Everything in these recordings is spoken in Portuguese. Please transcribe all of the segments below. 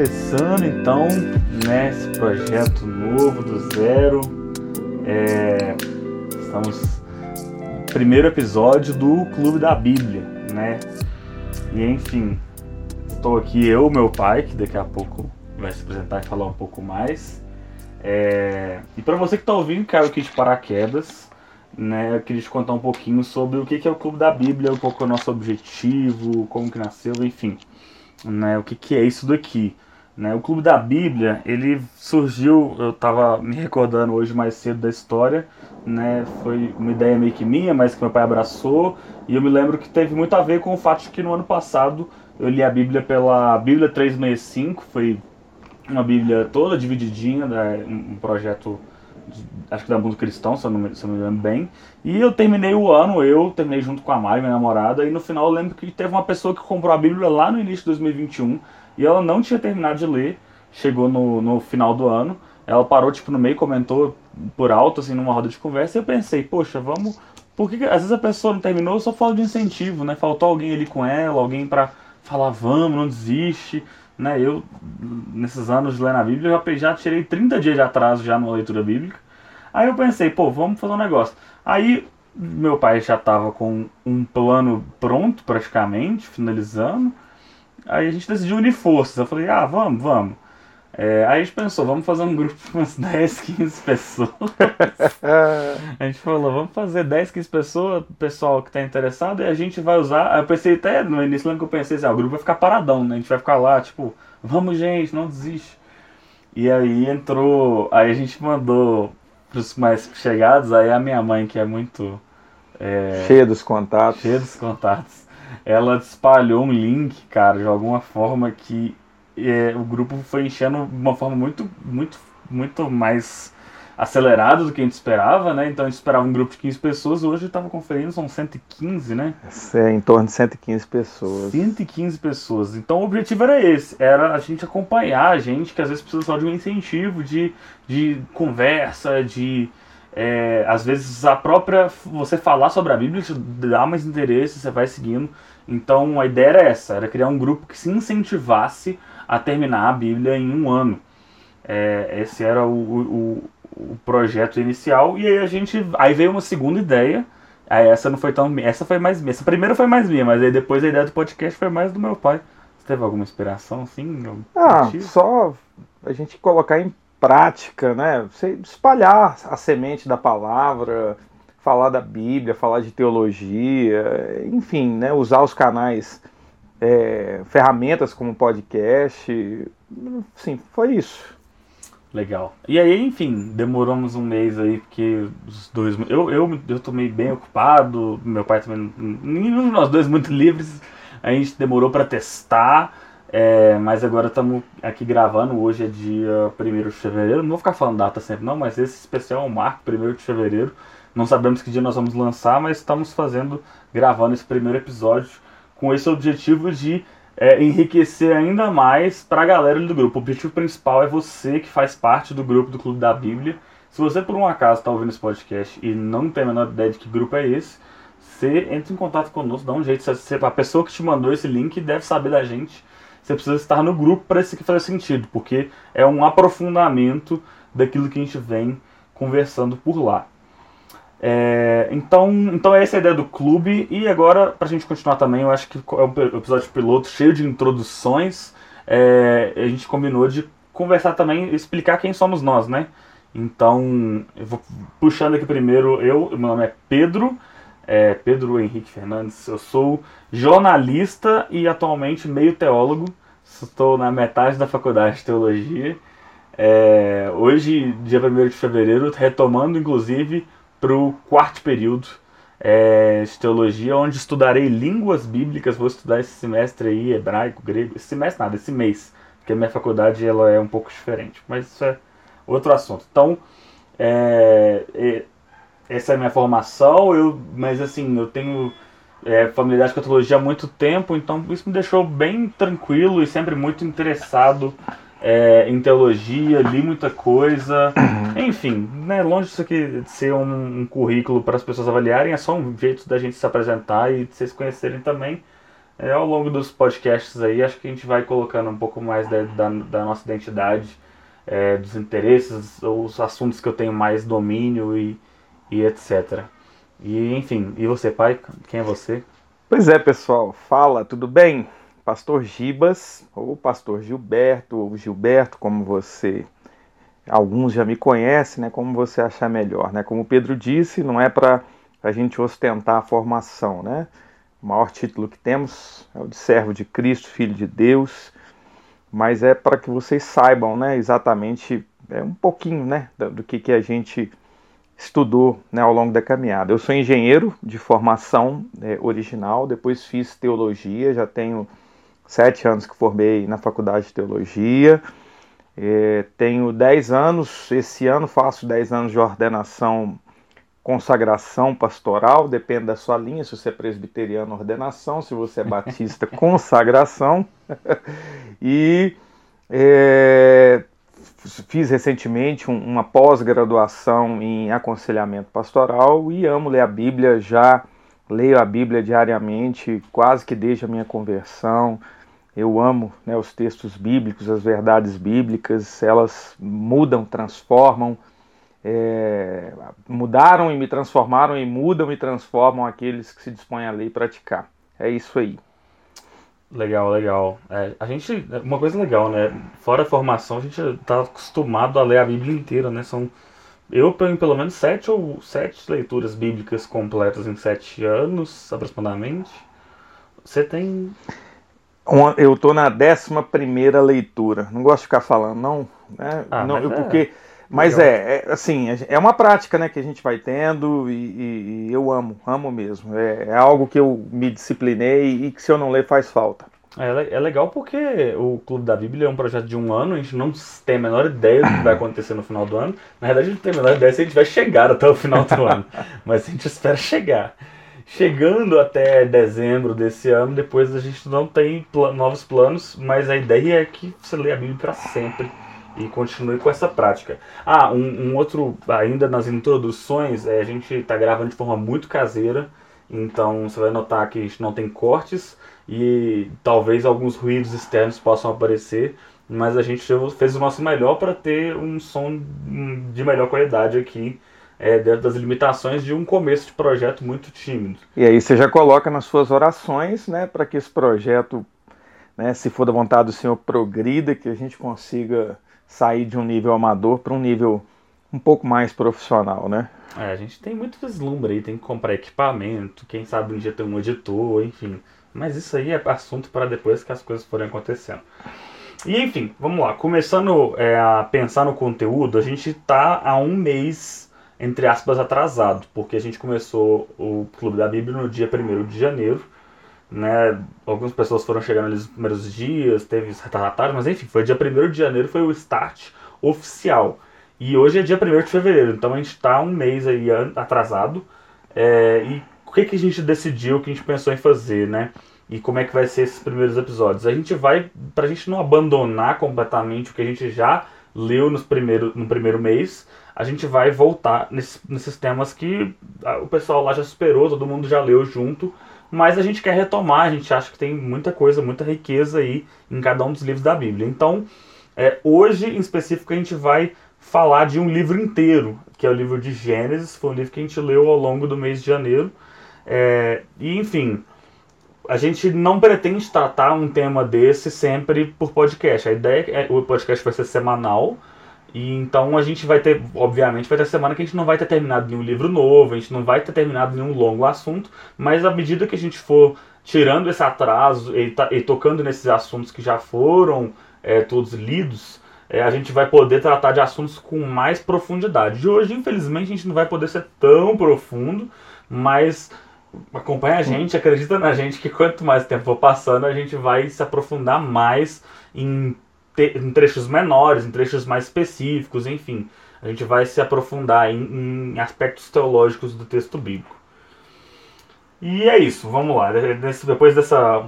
começando então né, esse projeto novo do zero. É, estamos primeiro episódio do Clube da Bíblia, né? E enfim, estou aqui eu, meu pai, que daqui a pouco vai se apresentar e falar um pouco mais. É, e para você que está ouvindo, caiu aqui de paraquedas, né? Eu queria te contar um pouquinho sobre o que é o Clube da Bíblia, um pouco o nosso objetivo, como que nasceu, enfim, né? O que, que é isso daqui? Né? O Clube da Bíblia, ele surgiu, eu estava me recordando hoje mais cedo da história, né? foi uma ideia meio que minha, mas que meu pai abraçou, e eu me lembro que teve muito a ver com o fato de que no ano passado eu li a Bíblia pela Bíblia 365, foi uma Bíblia toda divididinha, né? um projeto, acho que da Mundo Cristão, se eu, não, se eu não me lembro bem, e eu terminei o ano, eu terminei junto com a Mari, minha namorada, e no final eu lembro que teve uma pessoa que comprou a Bíblia lá no início de 2021, e ela não tinha terminado de ler, chegou no, no final do ano, ela parou tipo no meio, comentou por alto, assim, numa roda de conversa, e eu pensei, poxa, vamos... Porque às vezes a pessoa não terminou, eu só falo de incentivo, né? Faltou alguém ali com ela, alguém para falar, vamos, não desiste, né? Eu, nesses anos de ler na Bíblia, já, já tirei 30 dias de atraso já numa leitura bíblica. Aí eu pensei, pô, vamos fazer um negócio. Aí meu pai já estava com um plano pronto, praticamente, finalizando. Aí a gente decidiu unir forças. Eu falei, ah, vamos, vamos. É, aí a gente pensou, vamos fazer um grupo de umas 10, 15 pessoas. a gente falou, vamos fazer 10, 15 pessoas, pessoal que está interessado, e a gente vai usar. Aí eu pensei até no início, lembro que eu pensei assim, ah, o grupo vai ficar paradão, né? A gente vai ficar lá, tipo, vamos gente, não desiste. E aí entrou, aí a gente mandou pros mais chegados, aí a minha mãe, que é muito. É, cheia dos contatos. Cheia dos contatos. Ela espalhou um link, cara, de alguma forma que é, o grupo foi enchendo de uma forma muito, muito, muito mais acelerada do que a gente esperava, né? Então a gente esperava um grupo de 15 pessoas, hoje estava conferindo, são 115, né? É, em torno de 115 pessoas. 115 pessoas. Então o objetivo era esse, era a gente acompanhar a gente, que às vezes precisa só de um incentivo, de, de conversa, de é, às vezes a própria você falar sobre a Bíblia te dá mais interesse, você vai seguindo. Então a ideia era essa, era criar um grupo que se incentivasse a terminar a Bíblia em um ano. É, esse era o, o, o, projeto inicial e aí a gente aí veio uma segunda ideia. Aí essa não foi tão essa foi mais minha. Essa primeira foi mais minha, mas aí depois a ideia do podcast foi mais do meu pai. Você teve alguma inspiração assim? Ah, motivo? só a gente colocar em prática, né? Você espalhar a semente da palavra, falar da Bíblia, falar de teologia, enfim, né? Usar os canais é, ferramentas como podcast. Sim, foi isso. Legal. E aí, enfim, demoramos um mês aí, porque os dois. Eu, eu, eu tô meio bem ocupado, meu pai também. Nenhum de nós dois muito livres. A gente demorou para testar, é, mas agora estamos aqui gravando. Hoje é dia 1 de fevereiro. Não vou ficar falando data sempre, não, mas esse especial é um marco, 1 de fevereiro. Não sabemos que dia nós vamos lançar, mas estamos fazendo, gravando esse primeiro episódio com esse objetivo de é, enriquecer ainda mais para a galera do grupo. O objetivo principal é você que faz parte do grupo do Clube da Bíblia. Se você por um acaso está ouvindo esse podcast e não tem a menor ideia de que grupo é esse, você entra em contato conosco, dá um jeito. A pessoa que te mandou esse link deve saber da gente. Você precisa estar no grupo para isso que fazer sentido, porque é um aprofundamento daquilo que a gente vem conversando por lá. É, então, então essa é a ideia do clube. E agora, pra gente continuar também, eu acho que é um episódio piloto cheio de introduções. É, a gente combinou de conversar também, explicar quem somos nós, né? Então, eu vou puxando aqui primeiro, eu, meu nome é Pedro, é Pedro Henrique Fernandes, eu sou jornalista e atualmente meio teólogo, estou na metade da faculdade de teologia. É, hoje, dia 1 de fevereiro, retomando inclusive para o quarto período é, de teologia, onde estudarei línguas bíblicas. Vou estudar esse semestre aí, hebraico, grego. Esse semestre nada, esse mês. Porque a minha faculdade ela é um pouco diferente. Mas isso é outro assunto. Então, é, é, essa é a minha formação. Eu, mas assim, eu tenho é, familiaridade com a teologia há muito tempo, então isso me deixou bem tranquilo e sempre muito interessado é, em teologia, li muita coisa. Uhum. Enfim, né, longe disso aqui de ser um, um currículo para as pessoas avaliarem, é só um jeito da gente se apresentar e de vocês conhecerem também. é, ao longo dos podcasts aí, acho que a gente vai colocando um pouco mais da, da, da nossa identidade, é, dos interesses, os assuntos que eu tenho mais domínio e, e etc. E enfim, e você, pai? Quem é você? Pois é, pessoal. Fala, tudo bem? Pastor Gibas, ou Pastor Gilberto, ou Gilberto, como você. Alguns já me conhecem, né? Como você achar melhor, né? Como o Pedro disse, não é para a gente ostentar a formação, né? O maior título que temos é o de servo de Cristo, filho de Deus, mas é para que vocês saibam, né? Exatamente, é um pouquinho, né? Do que que a gente estudou né, ao longo da caminhada. Eu sou engenheiro de formação é, original, depois fiz teologia, já tenho sete anos que formei na faculdade de teologia. É, tenho dez anos, esse ano faço dez anos de ordenação, consagração pastoral, depende da sua linha, se você é presbiteriano, ordenação, se você é batista, consagração. e é, fiz recentemente um, uma pós-graduação em aconselhamento pastoral e amo ler a Bíblia, já leio a Bíblia diariamente, quase que desde a minha conversão. Eu amo né, os textos bíblicos, as verdades bíblicas, elas mudam, transformam, é, mudaram e me transformaram e mudam e transformam aqueles que se dispõem a ler e praticar. É isso aí. Legal, legal. É, a gente, uma coisa legal, né? Fora a formação, a gente tá acostumado a ler a Bíblia inteira, né? São, eu tenho pelo menos sete ou sete leituras bíblicas completas em sete anos, aproximadamente. Você tem? Eu tô na décima primeira leitura. Não gosto de ficar falando, não. Né? Ah, não porque, é. Mas é, é, assim, é uma prática, né, que a gente vai tendo e, e, e eu amo, amo mesmo. É, é, algo que eu me disciplinei e que se eu não ler faz falta. É, é legal porque o Clube da Bíblia é um projeto de um ano, a gente não tem a menor ideia do que vai acontecer no final do ano. Na verdade, a gente tem a menor ideia se a gente vai chegar até o final do ano, mas a gente espera chegar chegando até dezembro desse ano, depois a gente não tem pl novos planos, mas a ideia é que você lê a Bíblia para sempre e continue com essa prática. Ah, um, um outro, ainda nas introduções, é, a gente está gravando de forma muito caseira, então você vai notar que a gente não tem cortes e talvez alguns ruídos externos possam aparecer, mas a gente fez o nosso melhor para ter um som de melhor qualidade aqui é, dentro das limitações de um começo de projeto muito tímido. E aí você já coloca nas suas orações, né, para que esse projeto, né, se for da vontade do Senhor, progrida, que a gente consiga sair de um nível amador para um nível um pouco mais profissional, né? É, a gente tem muito vislumbre aí, tem que comprar equipamento, quem sabe um dia ter um editor, enfim. Mas isso aí é assunto para depois que as coisas forem acontecendo. E enfim, vamos lá. Começando é, a pensar no conteúdo, a gente está há um mês entre aspas, atrasado, porque a gente começou o Clube da Bíblia no dia 1 de janeiro, né? Algumas pessoas foram chegando ali nos primeiros dias, teve retardatário, mas enfim, foi dia 1 de janeiro, foi o start oficial. E hoje é dia 1 de fevereiro, então a gente está um mês aí atrasado. É, e o que, que a gente decidiu, o que a gente pensou em fazer, né? E como é que vai ser esses primeiros episódios? A gente vai, pra gente não abandonar completamente o que a gente já leu nos primeiro, no primeiro mês, a gente vai voltar nesses, nesses temas que o pessoal lá já superou, todo mundo já leu junto, mas a gente quer retomar, a gente acha que tem muita coisa, muita riqueza aí em cada um dos livros da Bíblia. Então, é, hoje em específico a gente vai falar de um livro inteiro, que é o livro de Gênesis, foi um livro que a gente leu ao longo do mês de janeiro. É, e enfim, a gente não pretende tratar um tema desse sempre por podcast. A ideia é que o podcast vai ser semanal. E então a gente vai ter, obviamente, vai ter semana que a gente não vai ter terminado nenhum livro novo, a gente não vai ter terminado nenhum longo assunto, mas à medida que a gente for tirando esse atraso e, e tocando nesses assuntos que já foram é, todos lidos, é, a gente vai poder tratar de assuntos com mais profundidade. De hoje, infelizmente, a gente não vai poder ser tão profundo, mas acompanha a gente, acredita na gente que quanto mais tempo for passando, a gente vai se aprofundar mais em, te, em trechos menores, em trechos mais específicos, enfim. A gente vai se aprofundar em, em aspectos teológicos do texto bíblico. E é isso, vamos lá. Depois dessa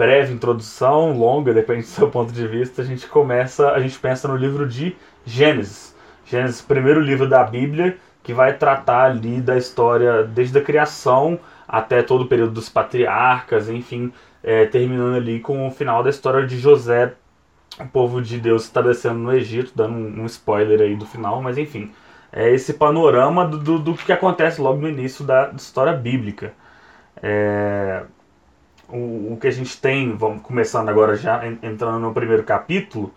breve introdução, longa, depende do seu ponto de vista, a gente começa, a gente pensa no livro de Gênesis. Gênesis, primeiro livro da Bíblia, que vai tratar ali da história desde a criação até todo o período dos patriarcas, enfim, é, terminando ali com o final da história de José, o povo de Deus estabelecendo no Egito, dando um, um spoiler aí do final, mas enfim, é esse panorama do, do, do que acontece logo no início da história bíblica. É, o, o que a gente tem, vamos começando agora já entrando no primeiro capítulo,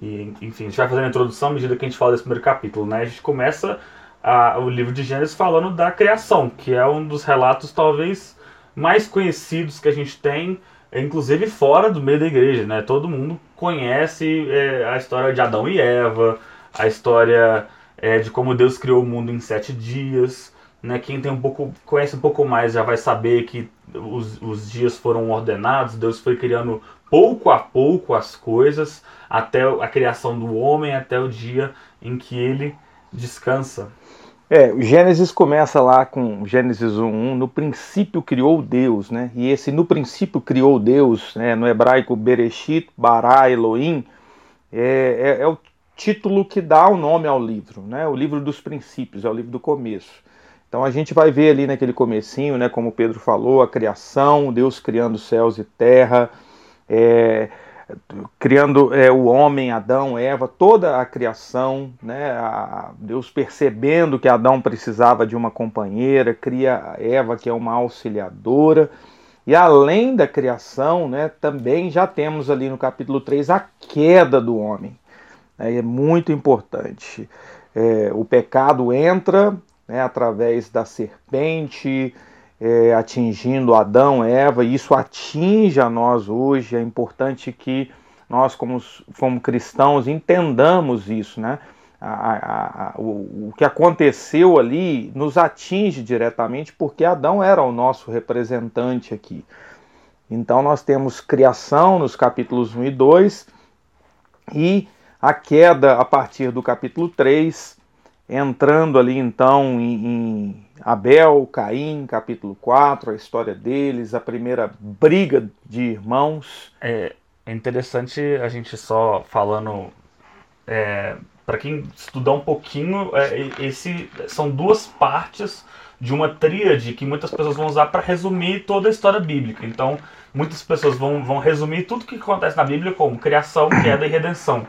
e enfim, a gente vai fazendo a introdução à medida que a gente fala desse primeiro capítulo, né? A gente começa a, o livro de Gênesis falando da criação, que é um dos relatos talvez mais conhecidos que a gente tem, inclusive fora do meio da igreja, né? Todo mundo conhece é, a história de Adão e Eva, a história é, de como Deus criou o mundo em sete dias, né? Quem tem um pouco conhece um pouco mais já vai saber que os, os dias foram ordenados, Deus foi criando pouco a pouco as coisas até a criação do homem, até o dia em que ele descansa. É, o Gênesis começa lá com Gênesis 1.1, no princípio criou Deus, né? E esse no princípio criou Deus, né? no hebraico Bereshit, Bara, Elohim, é, é, é, o título que dá o nome ao livro, né? O livro dos princípios, é o livro do começo. Então a gente vai ver ali naquele comecinho, né? Como Pedro falou, a criação, Deus criando céus e terra, é, criando é, o homem, Adão, Eva, toda a criação, né, a, Deus percebendo que Adão precisava de uma companheira, cria Eva, que é uma auxiliadora. E além da criação, né, também já temos ali no capítulo 3 a queda do homem. É, é muito importante. É, o pecado entra né, através da serpente, é, atingindo Adão, Eva, e isso atinge a nós hoje. É importante que nós, como, como cristãos, entendamos isso, né? A, a, a, o, o, que aconteceu ali nos atinge diretamente porque Adão era o nosso representante aqui. Então nós temos criação nos capítulos 1 e 2 e a queda a partir do capítulo 3, entrando ali então em, em Abel, Caim, capítulo 4, a história deles, a primeira briga de irmãos. É, é interessante a gente só falando. É, para quem estudar um pouquinho, é, esse são duas partes de uma tríade que muitas pessoas vão usar para resumir toda a história bíblica. Então, muitas pessoas vão, vão resumir tudo o que acontece na Bíblia como criação, queda e redenção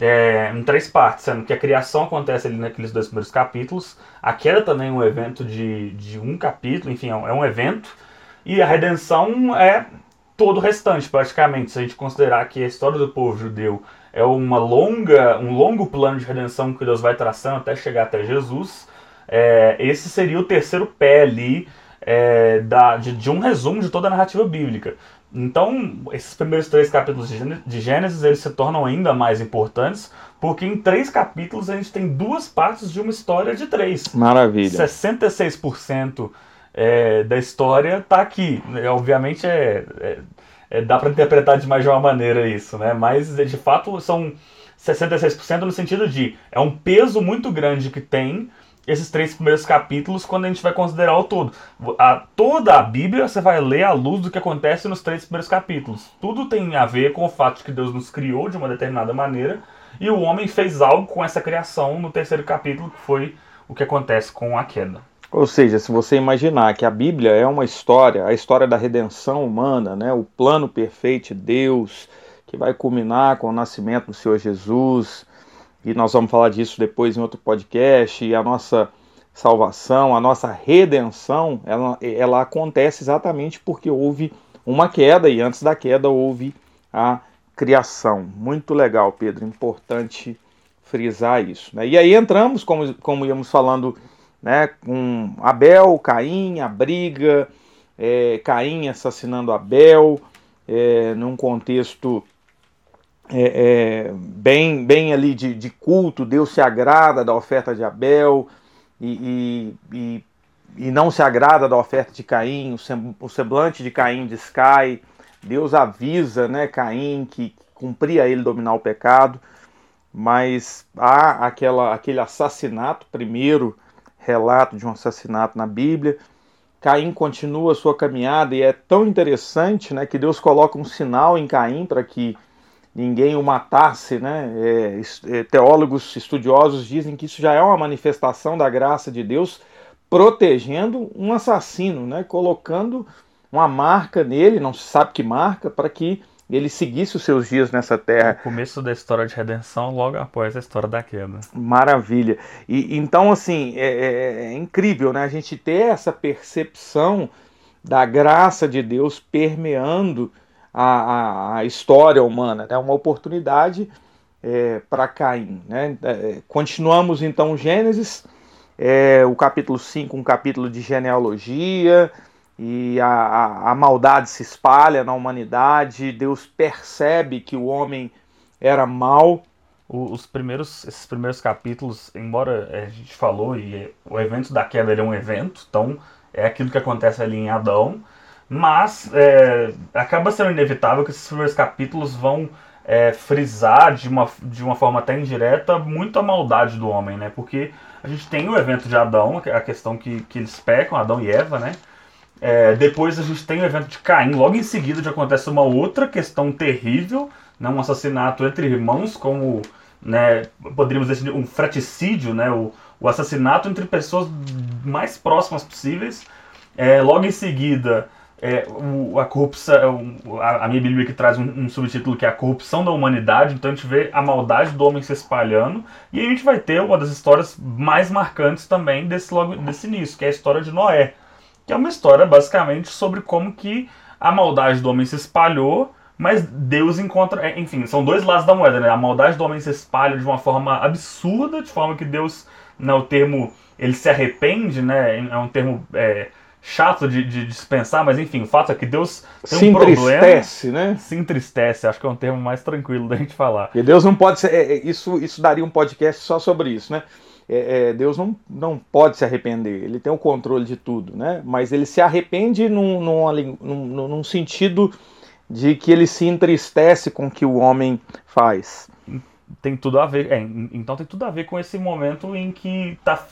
é, em três partes, sendo que a criação acontece ali naqueles dois primeiros capítulos, a queda também é um evento de, de um capítulo, enfim, é um é evento, e a redenção é todo o restante, praticamente, se a gente considerar que a história do povo judeu é uma longa, um longo plano de redenção que Deus vai traçando até chegar até Jesus, é, esse seria o terceiro pé ali é, da, de, de, um resumo de toda a narrativa bíblica. Então, esses primeiros três capítulos de Gênesis eles se tornam ainda mais importantes, porque em três capítulos a gente tem duas partes de uma história de três. Maravilha. 66% é, da história está aqui. É, obviamente, é, é, é dá para interpretar de mais de uma maneira isso, né? mas de fato são 66% no sentido de é um peso muito grande que tem esses três primeiros capítulos quando a gente vai considerar o todo. A, toda a Bíblia você vai ler à luz do que acontece nos três primeiros capítulos. Tudo tem a ver com o fato de que Deus nos criou de uma determinada maneira e o homem fez algo com essa criação no terceiro capítulo, que foi o que acontece com a queda. Ou seja, se você imaginar que a Bíblia é uma história, a história da redenção humana, né, o plano perfeito de Deus, que vai culminar com o nascimento do Senhor Jesus, e nós vamos falar disso depois em outro podcast, e a nossa salvação, a nossa redenção, ela, ela acontece exatamente porque houve uma queda, e antes da queda houve a criação. Muito legal, Pedro, importante frisar isso. Né? E aí entramos, como, como íamos falando, né, com Abel, Caim, a briga, é, Caim assassinando Abel, é, num contexto é, é, bem, bem ali de, de, culto, Deus se agrada da oferta de Abel e, e, e, e não se agrada da oferta de Caim, o semblante de Caim descai, Deus avisa né, Caim que cumpria ele dominar o pecado, mas há aquela, aquele assassinato, primeiro relato de um assassinato na Bíblia, Caim continua a sua caminhada e é tão interessante né, que Deus coloca um sinal em Caim para que ninguém o matasse, né? É, é, teólogos estudiosos dizem que isso já é uma manifestação da graça de Deus protegendo um assassino, né? Colocando uma marca nele, não se sabe que marca, para que ele seguisse os seus dias nessa terra. O começo da história de redenção, logo após a história da queda. Maravilha. E então assim é, é, é incrível, né? A gente ter essa percepção da graça de Deus permeando a, a, história humana, é né? uma oportunidade é, para Caim. Né? É, continuamos então Gênesis, é, o capítulo 5, um capítulo de genealogia, e a, a, a, maldade se espalha na humanidade, Deus percebe que o homem era mau. os primeiros, esses primeiros capítulos, embora a gente falou, e o evento da queda é um evento, então é aquilo que acontece ali em Adão, mas é, acaba sendo inevitável que esses primeiros capítulos vão é, frisar de uma, de uma forma até indireta muito a maldade do homem, né? Porque a gente tem o evento de Adão, a questão que, que eles pecam, Adão e Eva, né? É, depois a gente tem o evento de Caim, logo em seguida já acontece uma outra questão terrível, né? um assassinato entre irmãos, como né, poderíamos dizer um fraticídio, né? o, o assassinato entre pessoas mais próximas possíveis. É, logo em seguida, é, o, a corrupção, a, a, minha Bíblia que traz um, um, subtítulo que é a corrupção da humanidade, então a gente vê a maldade do homem se espalhando, e a gente vai ter uma das histórias mais marcantes também desse, logo, desse início, que é a história de Noé, que é uma história basicamente sobre como que a maldade do homem se espalhou, mas Deus encontra, é, enfim, são dois lados da moeda, né? A maldade do homem se espalha de uma forma absurda, de forma que Deus, né, o termo, ele se arrepende, né? É um termo é, chato de, de, dispensar, mas enfim, o fato é que Deus tem se um entristece, problema, né? Se entristece, acho que é um termo mais tranquilo da gente falar. E Deus não pode ser, é, é, isso, isso daria um podcast só sobre isso, né? É, é, Deus não, não pode se arrepender, ele tem o controle de tudo, né? Mas ele se arrepende num, num, num, num sentido de que ele se entristece com o que o homem faz tem tudo a ver. É, então tem tudo a ver com esse momento em que tá,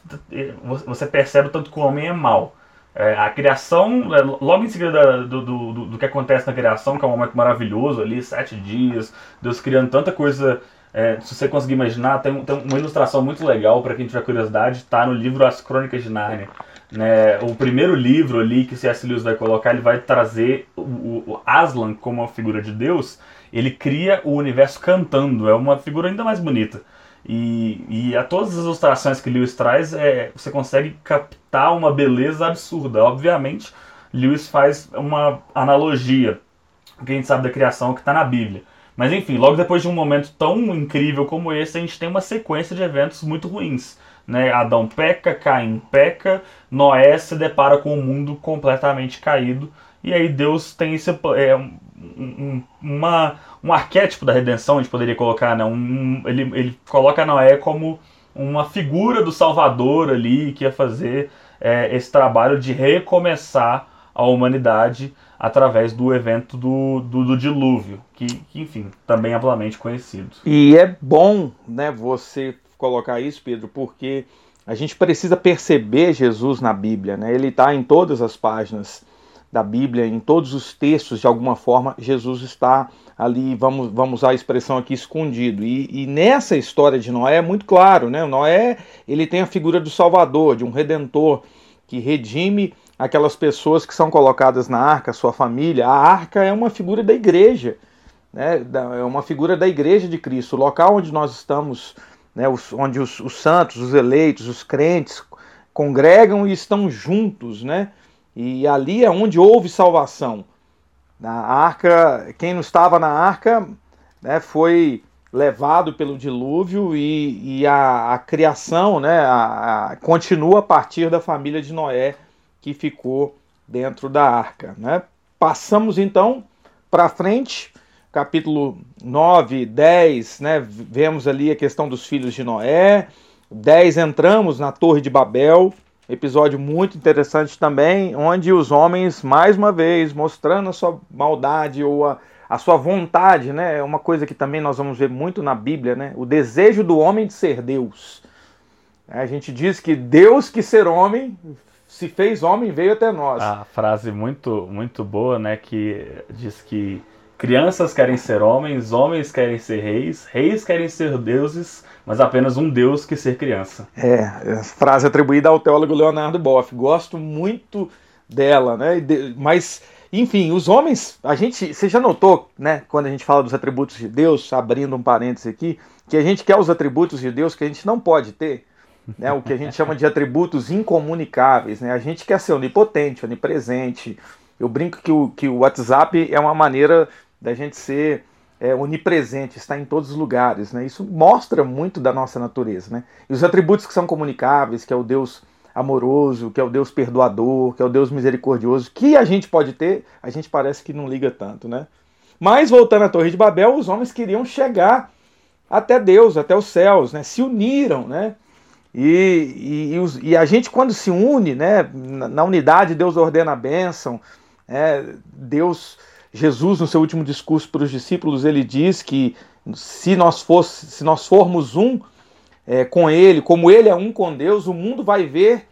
você percebe tanto que o homem é mal. É, a criação, é, logo em seguida do, do, do, do, que acontece na criação, que é um momento maravilhoso ali, sete dias, Deus criando tanta coisa. É, se você conseguir imaginar, tem, tem uma ilustração muito legal para quem tiver curiosidade, está no livro As Crônicas de Nárnia. Né? O primeiro livro ali que C.S. Lewis vai colocar, ele vai trazer o, o Aslan como uma figura de Deus, ele cria o universo cantando, é uma figura ainda mais bonita. E, e a todas as ilustrações que Lewis traz, é, você consegue captar uma beleza absurda. Obviamente, Lewis faz uma analogia que a gente sabe da criação que está na Bíblia. Mas enfim, logo depois de um momento tão incrível como esse, a gente tem uma sequência de eventos muito ruins. Né? Adão peca, Caim peca, Noé se depara com o um mundo completamente caído. E aí Deus tem esse, é, um, uma, um arquétipo da redenção, a gente poderia colocar, né? Um, ele, ele coloca Noé como uma figura do Salvador ali que ia fazer é, esse trabalho de recomeçar a humanidade através do evento do, do, do dilúvio, que, que, enfim, também é amplamente conhecido. E é bom né, você colocar isso, Pedro, porque a gente precisa perceber Jesus na Bíblia, né? ele está em todas as páginas da Bíblia, em todos os textos, de alguma forma, Jesus está ali, vamos, vamos usar a expressão aqui, escondido. E, e, nessa história de Noé é muito claro, né? Noé ele tem a figura do Salvador, de um redentor que redime aquelas pessoas que são colocadas na arca, sua família. A arca é uma figura da igreja, né? é uma figura da igreja de Cristo, o local onde nós estamos, né? os, onde os, os santos, os eleitos, os crentes congregam e estão juntos, né? E ali é onde houve salvação. Na arca, quem não estava na arca né, foi levado pelo dilúvio e, e a, a, criação né, a, a, continua a partir da família de Noé que ficou dentro da arca. Né? Passamos então para frente, capítulo 9, 10, né, vemos ali a questão dos filhos de Noé. 10 entramos na Torre de Babel, Episódio muito interessante também, onde os homens, mais uma vez, mostrando a sua maldade ou a, a sua vontade, né? É uma coisa que também nós vamos ver muito na Bíblia, né? O desejo do homem de ser Deus. A gente diz que Deus que ser homem se fez homem veio até nós. A frase muito muito boa, né? Que diz que Crianças querem ser homens, homens querem ser reis, reis querem ser deuses, mas apenas um deus que ser criança. É, frase atribuída ao teólogo Leonardo Boff. Gosto muito dela, né? Mas, enfim, os homens, a gente, você já notou, né, quando a gente fala dos atributos de Deus, abrindo um parênteses aqui, que a gente quer os atributos de Deus que a gente não pode ter, né? O que a gente chama de atributos incomunicáveis, né? A gente quer ser onipotente, onipresente. Eu brinco que o, que o WhatsApp é uma maneira da gente ser é, onipresente, estar em todos os lugares. Né? Isso mostra muito da nossa natureza. Né? E os atributos que são comunicáveis, que é o Deus amoroso, que é o Deus perdoador, que é o Deus misericordioso, que a gente pode ter, a gente parece que não liga tanto. Né? Mas, voltando à Torre de Babel, os homens queriam chegar até Deus, até os céus, né? se uniram. Né? E, e, e, os, e a gente, quando se une, né, na, na unidade, Deus ordena a bênção, é, Deus Jesus, no seu último discurso para os discípulos, ele diz que se nós, fosse, se nós formos um é, com Ele, como Ele é um com Deus, o mundo vai ver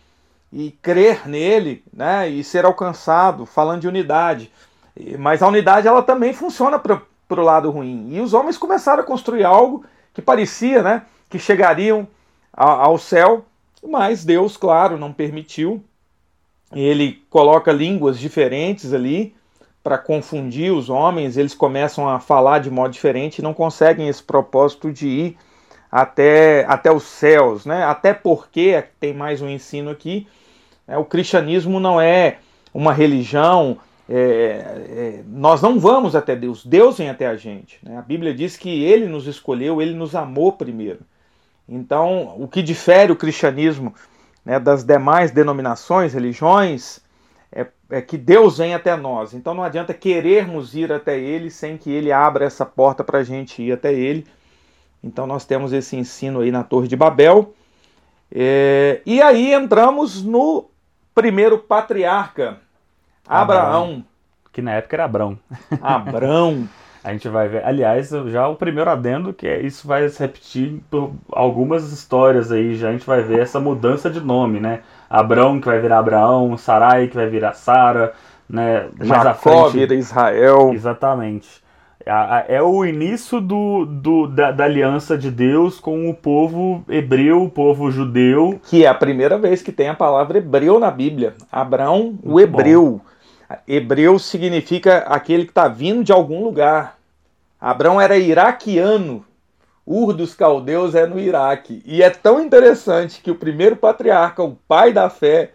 e crer nele né, e ser alcançado, falando de unidade. Mas a unidade ela também funciona para o lado ruim. E os homens começaram a construir algo que parecia né, que chegariam ao céu, mas Deus, claro, não permitiu. Ele coloca línguas diferentes ali para confundir os homens, eles começam a falar de modo diferente e não conseguem esse propósito de ir até, até os céus, né? Até porque, tem mais um ensino aqui, é, o cristianismo não é uma religião, é, é, nós não vamos até Deus, Deus vem até a gente. Né? A Bíblia diz que Ele nos escolheu, Ele nos amou primeiro. Então, o que difere o cristianismo né, das demais denominações, religiões, é, é, que Deus vem até nós. Então não adianta querermos ir até Ele sem que Ele abra essa porta para a gente ir até Ele. Então nós temos esse ensino aí na Torre de Babel. É, e aí entramos no primeiro patriarca, Abraão. Abraão. Que na época era Abrão. Abrão. A gente vai ver. Aliás, já o primeiro adendo, que é, isso vai se repetir por algumas histórias aí. Já a gente vai ver essa mudança de nome, né? Abrão que vai virar Abraão, Sarai que vai virar Sara, né? Mais Jacó frente, vira Israel. Exatamente. É o início do, do da, da, aliança de Deus com o povo hebreu, o povo judeu. Que é a primeira vez que tem a palavra hebreu na Bíblia. Abraão, o hebreu. Bom. Hebreu significa aquele que está vindo de algum lugar. Abraão era iraquiano. Ur dos caldeus é no Iraque. E é tão interessante que o primeiro patriarca, o pai da fé,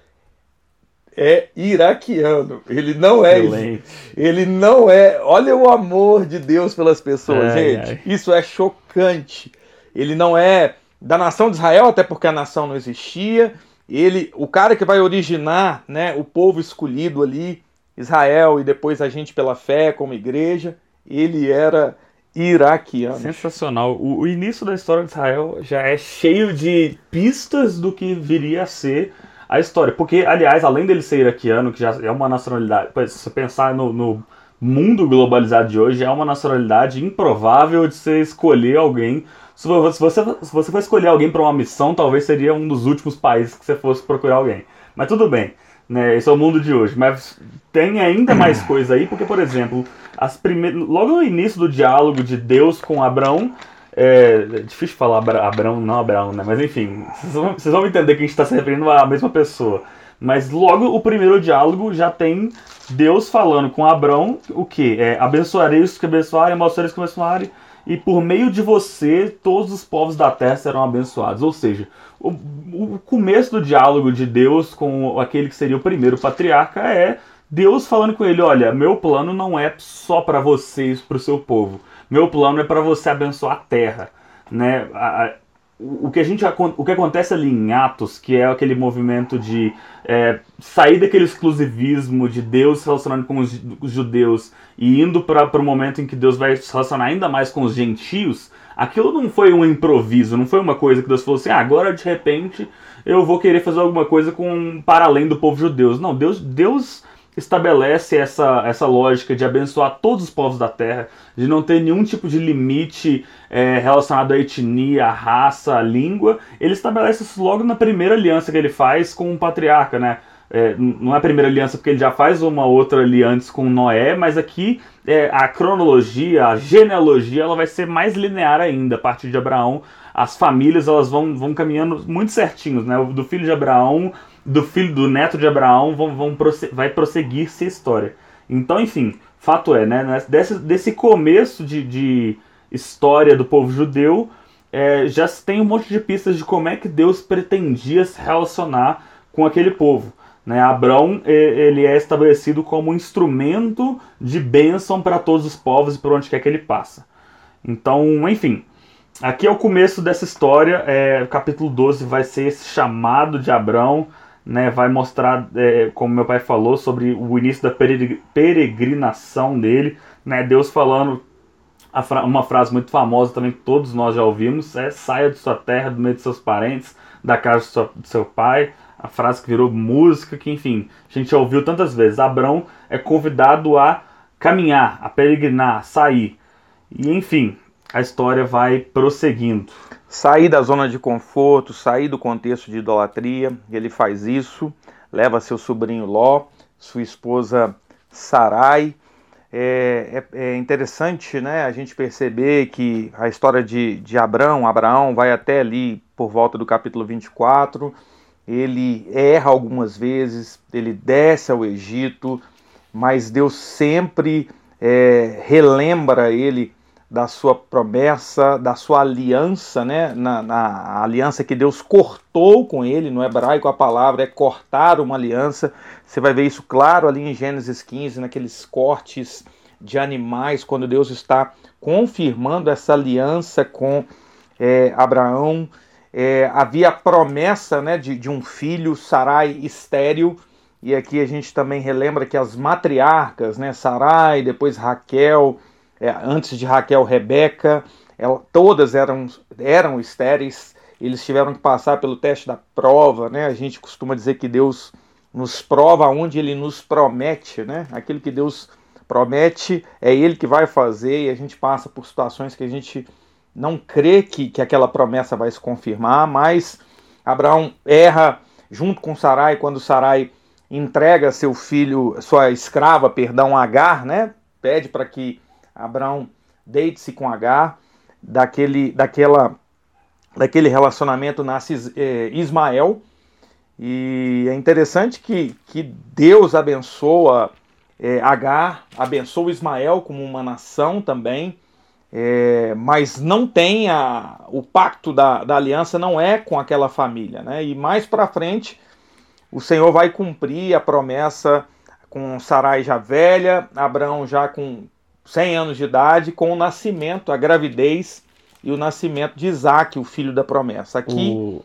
é iraquiano. Ele não é. Excelente. Ele não é. Olha o amor de Deus pelas pessoas, ai, gente. Ai. Isso é chocante. Ele não é da nação de Israel, até porque a nação não existia. Ele, o cara que vai originar, né, o povo escolhido ali, Israel e depois a gente pela fé como igreja, ele era iraquiano. Sensacional. O, o, início da história de Israel já é cheio de pistas do que viria a ser a história. Porque, aliás, além dele ser iraquiano, que já é uma nacionalidade, se você pensar no, no mundo globalizado de hoje, é uma nacionalidade improvável de você escolher alguém. Se você, se você for escolher alguém para uma missão, talvez seria um dos últimos países que você fosse procurar alguém. Mas tudo bem né? Esse é o mundo de hoje. Mas tem ainda mais coisa aí, porque, por exemplo, as primeiras, logo no início do diálogo de Deus com Abraão, é, é difícil falar Abraão, não Abraão, né? Mas enfim, vocês vão, vocês vão entender que a gente está se referindo à mesma pessoa. Mas logo o primeiro diálogo já tem Deus falando com Abraão o que? É, abençoarei os que abençoarem, amaldiçoarei os que abençoarem, e por meio de você todos os povos da terra serão abençoados. Ou seja, o, o começo do diálogo de Deus com aquele que seria o primeiro patriarca é Deus falando com ele: olha, meu plano não é só para vocês, para o seu povo. Meu plano é para você abençoar a terra, né? A, o que a gente o que acontece ali em Atos, que é aquele movimento de é, sair daquele exclusivismo de Deus se relacionando com os, judeus e indo para o momento em que Deus vai se relacionar ainda mais com os gentios, aquilo não foi um improviso, não foi uma coisa que Deus falou assim, ah, agora de repente eu vou querer fazer alguma coisa com para além do povo judeu. Não, Deus, Deus estabelece essa, essa lógica de abençoar todos os povos da terra, de não ter nenhum tipo de limite é, relacionado à etnia, à raça, à língua. Ele estabelece isso logo na primeira aliança que ele faz com o patriarca, né? é, não é a primeira aliança porque ele já faz uma outra ali antes com Noé, mas aqui é, a cronologia, a genealogia, ela vai ser mais linear ainda a partir de Abraão. As famílias elas vão, vão caminhando muito certinhos, né? Do filho de Abraão, do filho do neto de Abraão, vão, vão vai prosseguir-se a história. Então, enfim, fato é, né? Desse, desse começo de, de história do povo judeu, é, já tem um monte de pistas de como é que Deus pretendia se relacionar com aquele povo. Né? Abraão ele é estabelecido como um instrumento de bênção para todos os povos e por onde quer que ele passa. Então, enfim, aqui é o começo dessa história. É, capítulo 12 vai ser esse chamado de Abraão, né? vai mostrar, é, como meu pai falou, sobre o início da peregrinação dele. Né? Deus falando uma frase muito famosa também que todos nós já ouvimos: é saia de sua terra, do meio de seus parentes, da casa do seu pai a frase que virou música, que enfim, a gente já ouviu tantas vezes. Abrão é convidado a caminhar, a peregrinar, a sair. E enfim, a história vai prosseguindo. Sair da zona de conforto, sair do contexto de idolatria, ele faz isso, leva seu sobrinho Ló, sua esposa Sarai. É, é, é, interessante né, a gente perceber que a história de, de Abraão, Abraão vai até ali por volta do capítulo 24, ele erra algumas vezes, ele desce ao Egito, mas Deus sempre é, relembra ele da sua promessa, da sua aliança, né? Na, na aliança que Deus cortou com ele, no hebraico a palavra é cortar uma aliança. Você vai ver isso claro ali em Gênesis 15, naqueles cortes de animais, quando Deus está confirmando essa aliança com é, Abraão é, havia a promessa né, de, de um filho, Sarai estéril, e aqui a gente também relembra que as matriarcas, né, Sarai, depois Raquel, é, antes de Raquel, Rebeca, ela, todas eram, eram estéreis, eles tiveram que passar pelo teste da prova, né? A gente costuma dizer que Deus nos prova onde ele nos promete, né? Aquilo que Deus promete é ele que vai fazer e a gente passa por situações que a gente não crê que, que aquela promessa vai se confirmar, mas Abraão erra junto com Sarai quando Sarai entrega seu filho, sua escrava, perdão, Agar, né? Pede para que Abraão deite-se com Agar, daquele, daquela, daquele relacionamento nasce é, Ismael. E é interessante que, que Deus abençoa é, Agar, abençoa Ismael como uma nação também é, mas não tem a, o pacto da, da aliança não é com aquela família, né? E mais para frente o Senhor vai cumprir a promessa com Sarai já velha, Abraão já com 100 anos de idade, com o nascimento, a gravidez e o nascimento de Isaac, o filho da promessa. Aqui o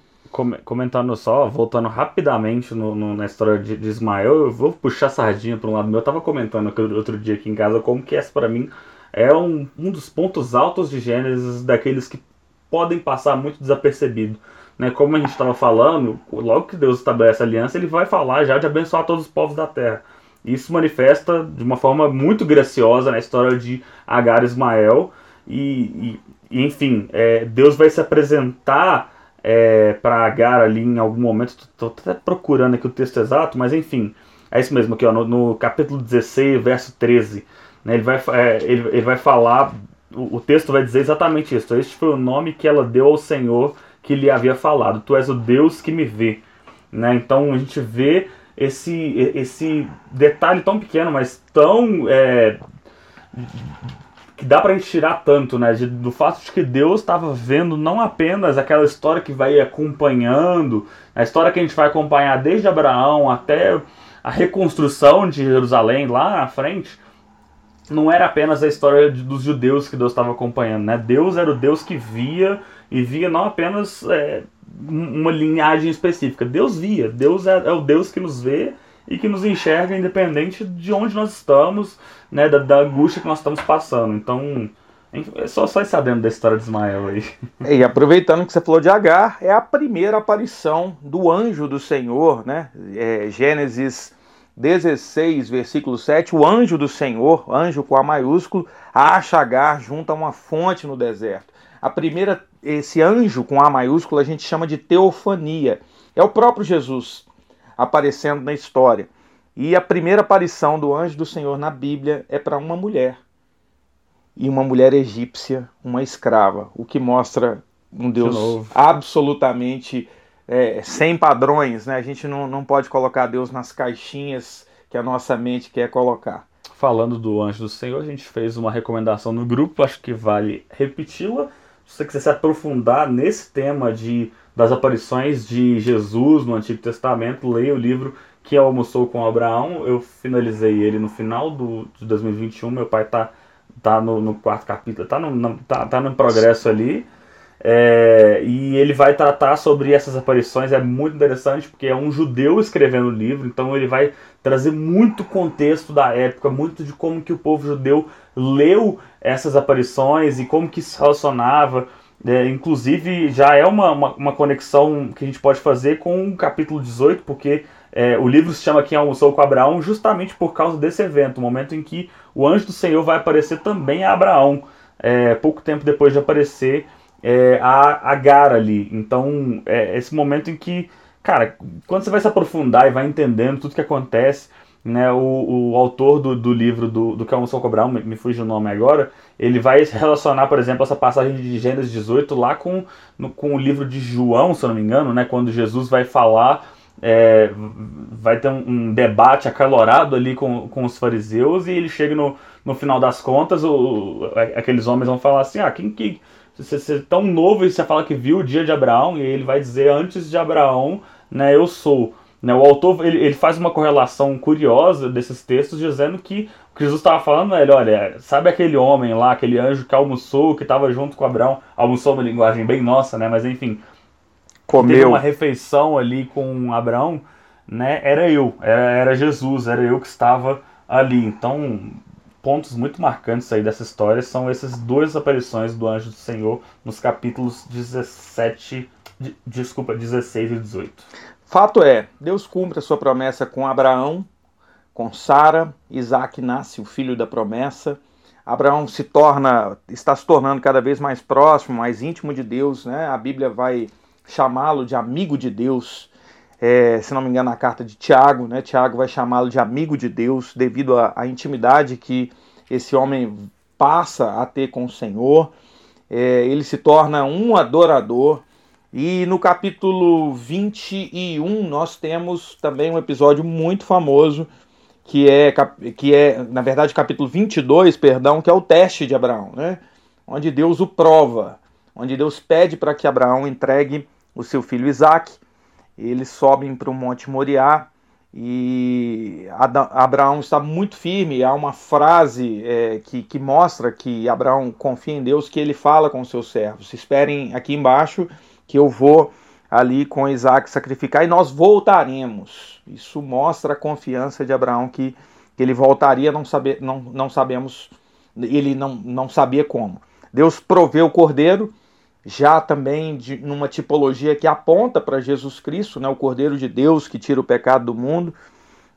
comentando só, voltando rapidamente no, no, na história de, de, Ismael, eu vou puxar sardinha para um lado meu. Eu tava comentando outro dia aqui em casa como que essa para mim é um, um dos pontos altos de Gênesis, daqueles que podem passar muito desapercebido. Né? Como a gente estava falando, logo que Deus estabelece a aliança, ele vai falar já de abençoar todos os povos da terra. Isso manifesta de uma forma muito graciosa na história de Agar e Ismael. E, e enfim, é, Deus vai se apresentar é, para Agar ali em algum momento. Estou até procurando aqui o texto exato, mas enfim, é isso mesmo aqui, ó, no, no capítulo 16, verso 13. Né? Ele, vai, é, ele, ele vai falar, o, o texto vai dizer exatamente isso. Este foi o nome que ela deu ao Senhor que lhe havia falado. Tu és o Deus que me vê. Né? Então a gente vê esse, esse detalhe tão pequeno, mas tão. É, que dá pra gente tirar tanto, né? De, do fato de que Deus estava vendo não apenas aquela história que vai acompanhando, a história que a gente vai acompanhar desde Abraão até a reconstrução de Jerusalém lá na frente, não era apenas a história dos judeus que Deus estava acompanhando, né? Deus era o Deus que via e via não apenas é, uma linhagem específica. Deus via. Deus é, é, o Deus que nos vê e que nos enxerga independente de onde nós estamos, né? Da, da angústia que nós estamos passando. Então, é só, só esse adendo da história de Ismael aí. E aproveitando que você falou de Agar, é a primeira aparição do anjo do Senhor, né? É, Gênesis 16, versículo 7, o anjo do Senhor, anjo com A maiúsculo, acha Agar junto a uma fonte no deserto. A primeira, esse anjo com A maiúsculo, a gente chama de teofania. É o próprio Jesus. aparecendo na história. E a primeira aparição do anjo do Senhor na Bíblia é para uma mulher. E uma mulher egípcia, uma escrava, o que mostra um Deus absolutamente é, sem padrões. Né? A gente não, não pode colocar Deus nas caixinhas que a nossa mente quer colocar. Falando do anjo do Senhor, a gente fez uma recomendação no grupo, acho que vale repeti-la. Se você quiser se aprofundar nesse tema de, das aparições de Jesus no Antigo Testamento, leia o livro que almoçou com Abraão. Eu finalizei ele no final do, de 2021. Meu pai tá, tá no, no quarto capítulo, tá no, no, tá, tá no progresso ali. É, e ele vai tratar sobre essas aparições, é muito interessante porque é um judeu escrevendo o livro, então ele vai trazer muito contexto da época, muito de como que o povo judeu leu essas aparições e como que se relacionava. É, inclusive já é uma, uma, uma, conexão que a gente pode fazer com o capítulo 18, porque é, o livro se chama Quem Almoçou com Abraão justamente por causa desse evento, o momento em que o anjo do Senhor vai aparecer também a Abraão, é, pouco tempo depois de aparecer é, a Agar ali. Então, é esse momento em que, cara, quando você vai se aprofundar e vai entendendo tudo que acontece, né, o, o autor do, do livro do, do Calmoção Cobral, me, me fugiu o nome agora, ele vai relacionar, por exemplo, essa passagem de Gênesis 18 lá com, no, com o livro de João, se eu não me engano, né, quando Jesus vai falar é, vai ter um, um, debate acalorado ali com, com os fariseus e ele chega no, no final das contas, o, aqueles homens vão falar assim, ah, quem que você, é tão novo e você fala que viu o dia de Abraão e ele vai dizer antes de Abraão, né, eu sou. Né, o autor ele, ele faz uma correlação curiosa desses textos dizendo que o que Jesus estava falando é, olha, sabe aquele homem lá, aquele anjo que almoçou, que estava junto com Abraão, almoçou uma linguagem bem nossa, né, mas enfim, comeu teve uma refeição ali com Abraão, né, era eu, era, era Jesus, era eu que estava ali. Então, pontos muito marcantes aí dessa história são essas duas aparições do anjo do Senhor nos capítulos 17, de, desculpa, 16 e 18. Fato é, Deus cumpre a sua promessa com Abraão, com Sara, Isaac nasce o filho da promessa. Abraão se torna, está se tornando cada vez mais próximo, mais íntimo de Deus, né? A Bíblia vai chamá-lo de amigo de Deus. É, se não me engano, na carta de Tiago, né? Tiago vai chamá-lo de amigo de Deus devido à, intimidade que esse homem passa a ter com o Senhor. É, ele se torna um adorador. E no capítulo 21 nós temos também um episódio muito famoso que é, que é na verdade, capítulo 22, perdão, que é o teste de Abraão, né? onde Deus o prova, onde Deus pede para que Abraão entregue o seu filho Isaac. Eles sobem para o Monte Moriá e Abraão está muito firme. Há uma frase é, que, que mostra que Abraão confia em Deus, que ele fala com seus servos: Esperem aqui embaixo que eu vou ali com Isaac sacrificar e nós voltaremos. Isso mostra a confiança de Abraão que, que ele voltaria, não, saber, não, não sabemos, ele não, não sabia como. Deus proveu o cordeiro, já também de, numa tipologia que aponta para Jesus Cristo, né, o Cordeiro de Deus que tira o pecado do mundo.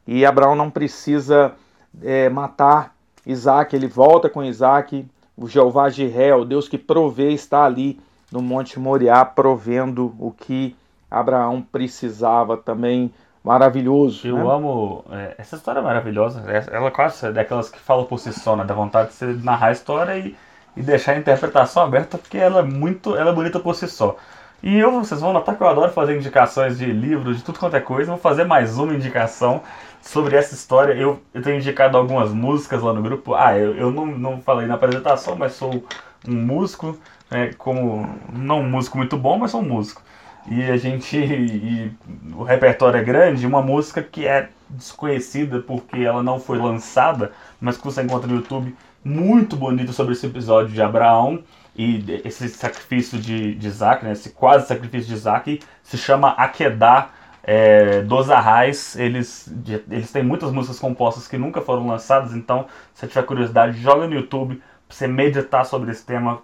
E Abraão não precisa é, matar Isaac, ele volta com Isaac. O Jeová Jiré, o Deus que provê, está ali no Monte Moriá, provendo o que Abraão precisava também. Maravilhoso. Eu né? amo. É, essa história é maravilhosa. Ela quase é daquelas que falam por si só, né? Dá vontade de você narrar a história e e deixar a interpretação aberta porque ela é muito, ela é bonita por si só. E eu, vocês vão notar que eu adoro fazer indicações de livros, de tudo quanto é coisa. Vou fazer mais uma indicação sobre essa história. Eu, eu tenho indicado algumas músicas lá no grupo. Ah, eu, eu não, não falei na apresentação, mas sou um músico, né, como não um músico muito bom, mas sou um músico. E a gente, e o repertório é grande. Uma música que é desconhecida porque ela não foi lançada, mas que você encontra no YouTube muito bonito sobre esse episódio de Abraão e esse sacrifício de, de Isaac, né, esse quase sacrifício de Isaac, se chama Akedá é, dos Arrais. Eles, eles têm muitas músicas compostas que nunca foram lançadas, então se tiver curiosidade, joga no YouTube pra você meditar sobre esse tema.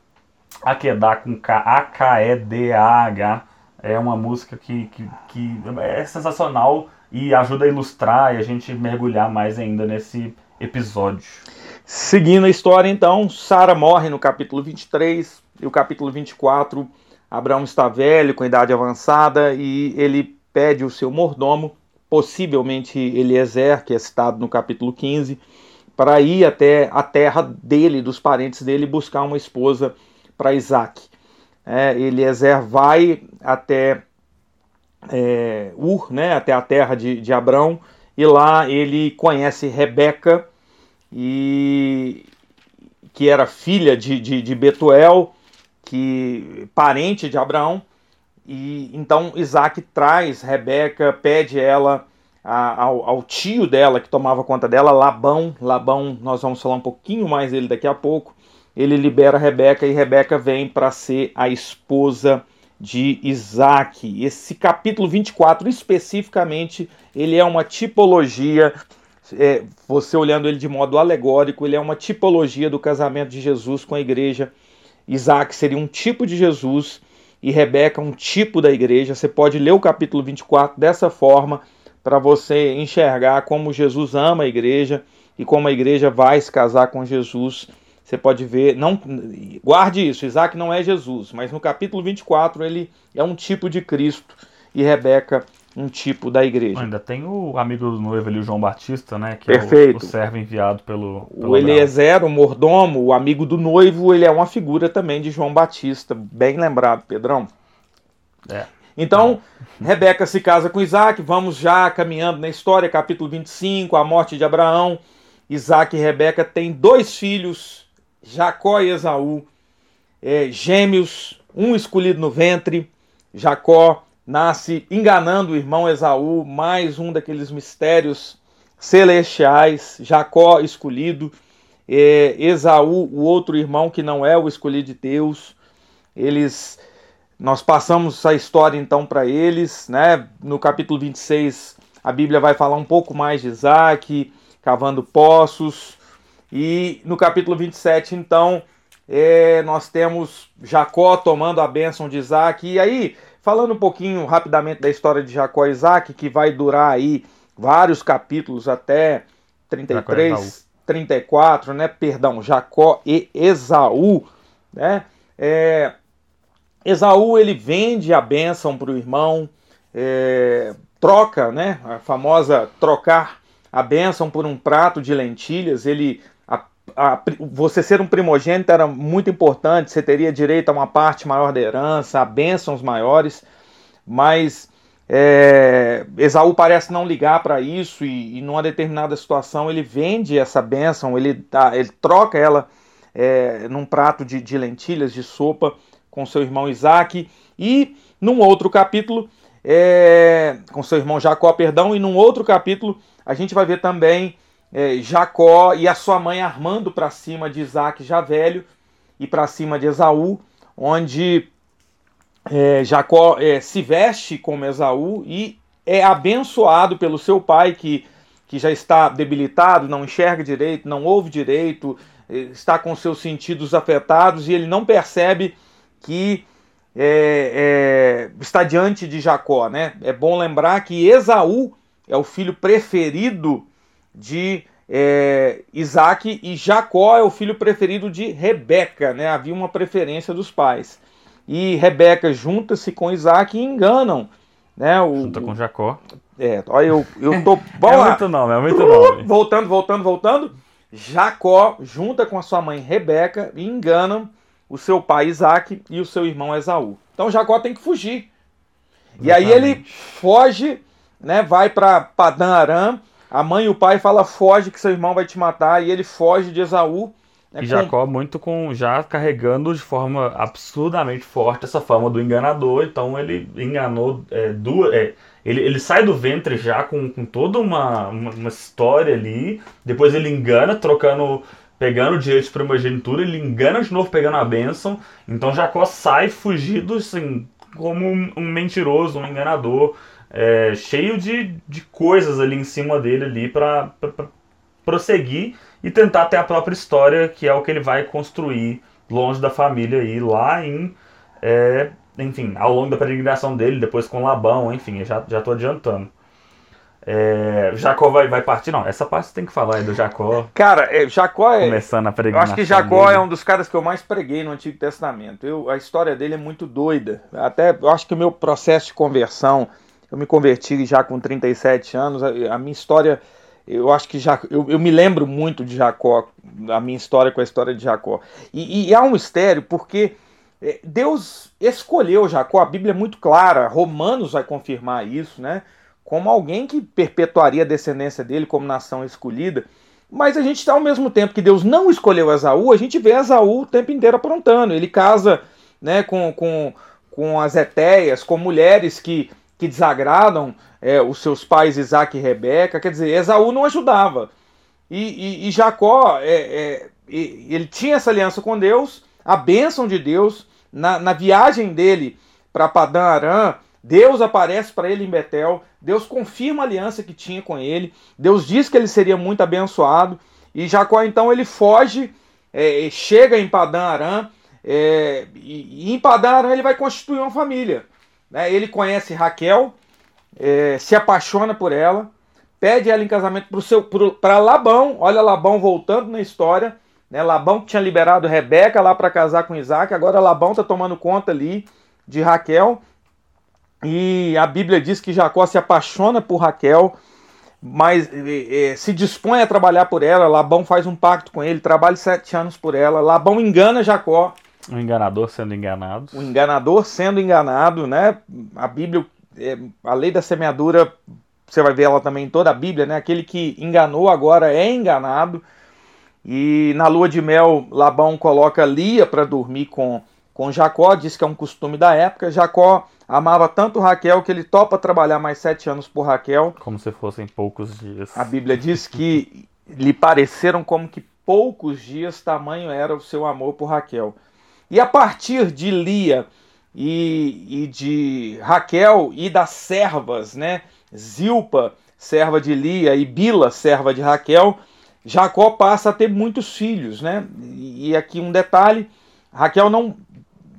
Akedá com K, A-K-E-D-A-H. É uma música que, que, que é sensacional e ajuda a ilustrar e a gente mergulhar mais ainda nesse episódio. Seguindo a história, então, Sara morre no capítulo 23 e o capítulo 24. Abraão está velho, com idade avançada, e ele pede o seu mordomo possivelmente Eliezer, que é citado no capítulo 15, para ir até a terra dele, dos parentes dele, buscar uma esposa para Isaac. É, Eliezer vai até é, Ur, né, até a terra de, de Abrão, e lá ele conhece Rebeca, e, que era filha de, de, de Betuel, que parente de Abraão, e então Isaac traz Rebeca, pede ela a, ao, ao, tio dela que tomava conta dela, Labão. Labão, nós vamos falar um pouquinho mais dele daqui a pouco. Ele libera Rebeca e Rebeca vem para ser a esposa de Isaac. Esse capítulo 24, especificamente, ele é uma tipologia, é, você olhando ele de modo alegórico, ele é uma tipologia do casamento de Jesus com a igreja. Isaac seria um tipo de Jesus e Rebeca um tipo da igreja. Você pode ler o capítulo 24 dessa forma para você enxergar como Jesus ama a igreja e como a igreja vai se casar com Jesus você pode ver, não guarde isso, Isaac não é Jesus, mas no capítulo 24 ele é um tipo de Cristo e Rebeca um tipo da igreja. Ainda tem o amigo do noivo ali, o João Batista, né? Que Perfeito. é o, o servo enviado pelo, pelo O Eliezer, o mordomo, o amigo do noivo, ele é uma figura também de João Batista. Bem lembrado, Pedrão. É. Então, é. Rebeca se casa com Isaac, vamos já caminhando na história, capítulo 25, a morte de Abraão. Isaac e Rebeca têm dois filhos, Jacó e Esaú, é, gêmeos, um escolhido no ventre. Jacó nasce enganando o irmão Esaú, mais um daqueles mistérios celestiais. Jacó escolhido, é, Esaú, o outro irmão que não é o escolhido de Deus. Eles nós passamos a história então para eles, né? No capítulo 26, a Bíblia vai falar um pouco mais de Isaac, cavando poços, e no capítulo 27, então, é, nós temos Jacó tomando a bênção de Isaac. E aí, falando um pouquinho rapidamente da história de Jacó e Isaac, que vai durar aí vários capítulos até 33, 34, né? Perdão, Jacó e Esaú, né? É, Esaú ele vende a bênção para o irmão, é, troca, né? A famosa trocar a bênção por um prato de lentilhas. Ele a, você ser um primogênito era muito importante, você teria direito a uma parte maior da herança, a bênçãos maiores, mas é, Esaú parece não ligar para isso e, e numa determinada situação ele vende essa bênção, ele, ele troca ela é, num prato de, de, lentilhas, de sopa, com seu irmão Isaac, e num outro capítulo, é, com seu irmão Jacó, perdão, e num outro capítulo a gente vai ver também é, Jacó e a sua mãe armando para cima de Isaac já velho e para cima de Esaú, onde é, Jacó é, se veste como Esaú e é abençoado pelo seu pai que, que já está debilitado, não enxerga direito, não ouve direito, é, está com seus sentidos afetados e ele não percebe que é, é, está diante de Jacó. Né? É bom lembrar que Esaú é o filho preferido de é, Isaac e Jacó é o filho preferido de Rebeca, né? Havia uma preferência dos pais. E Rebeca junta-se com Isaac e enganam, né? O, Junta com Jacó. É, olha, eu, eu tô. Bom, é muito nome, é muito nome. Voltando, voltando, voltando. Jacó junta com a sua mãe Rebeca e enganam o seu pai Isaac e o seu irmão Esaú. Então Jacó tem que fugir. Exatamente. E aí ele foge, né? Vai para Padã Aram a mãe e o pai falam, foge que seu irmão vai te matar, e ele foge de Esaú. Né, e Jacó muito com já carregando de forma absurdamente forte essa fama do enganador, então ele enganou é, duas. É, ele, ele sai do ventre já com, com toda uma, uma, uma história ali, depois ele engana, trocando pegando o direito de primogenitura, ele engana de novo pegando a bênção. Então Jacó sai fugido assim, como um, um mentiroso, um enganador é, cheio de, de coisas ali em cima dele ali para prosseguir e tentar ter a própria história, que é o que ele vai construir longe da família aí, lá em. É, enfim, ao longo da peregrinação dele, depois com Labão, enfim, já, já tô adiantando. É, Jacó vai, vai partir, não. Essa parte você tem que falar aí do Jacó. Cara, é, Jacó é. Começando a peregrinação. Eu acho que Jacó dele. é um dos caras que eu mais preguei no Antigo Testamento. Eu, a história dele é muito doida. Até eu acho que o meu processo de conversão Eu me converti já com 37 anos. A, a minha história, eu acho que já. Eu, eu, me lembro muito de Jacó, a minha história com a história de Jacó. E, e há um mistério, porque é, Deus escolheu Jacó, a Bíblia é muito clara, Romanos vai confirmar isso, né? Como alguém que perpetuaria a descendência dele como nação escolhida. Mas a gente, ao mesmo tempo que Deus não escolheu Esaú, a gente vê Esaú o tempo inteiro aprontando. Ele casa né, com, com, com as etéias, com mulheres que, que desagradam é, os seus pais Isaac e Rebeca. Quer dizer, Esaú não ajudava. E, e, e Jacó, é, é, ele tinha essa aliança com Deus, a bênção de Deus. Na, na viagem dele para Padã Arã, Deus aparece para ele em Betel, Deus confirma a aliança que tinha com ele, Deus diz que ele seria muito abençoado, e Jacó então ele foge, é, chega em Padã Arã, é, e, e, em Padã Arã ele vai constituir uma família. Né? Ele conhece Raquel, é, se apaixona por ela, pede ela em casamento para Labão, olha Labão voltando na história, né? Labão tinha liberado Rebeca lá para casar com Isaac, agora Labão está tomando conta ali de Raquel, e a Bíblia diz que Jacó se apaixona por Raquel, mas é, se dispõe a trabalhar por ela. Labão faz um pacto com ele, trabalha sete anos por ela. Labão engana Jacó. O enganador sendo enganado. O enganador sendo enganado, né? A Bíblia, é, a lei da semeadura, você vai ver ela também em toda a Bíblia, né? Aquele que enganou agora é enganado. E na lua de mel, Labão coloca Lia para dormir com, com Jacó, diz que é um costume da época. Jacó amava tanto Raquel que ele topa trabalhar mais sete anos por Raquel. Como se fossem poucos dias. A Bíblia diz que lhe pareceram como que poucos dias, tamanho era o seu amor por Raquel. E a partir de Lia e, e de Raquel e das servas, né? Zilpa, serva de Lia, e Bila, serva de Raquel, Jacó passa a ter muitos filhos, né? E aqui um detalhe: Raquel não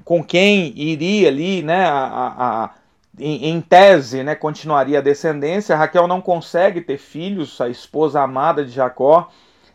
com quem iria ali, né, a, a, a em, em, tese, né, continuaria a descendência. Raquel não consegue ter filhos, a esposa amada de Jacó.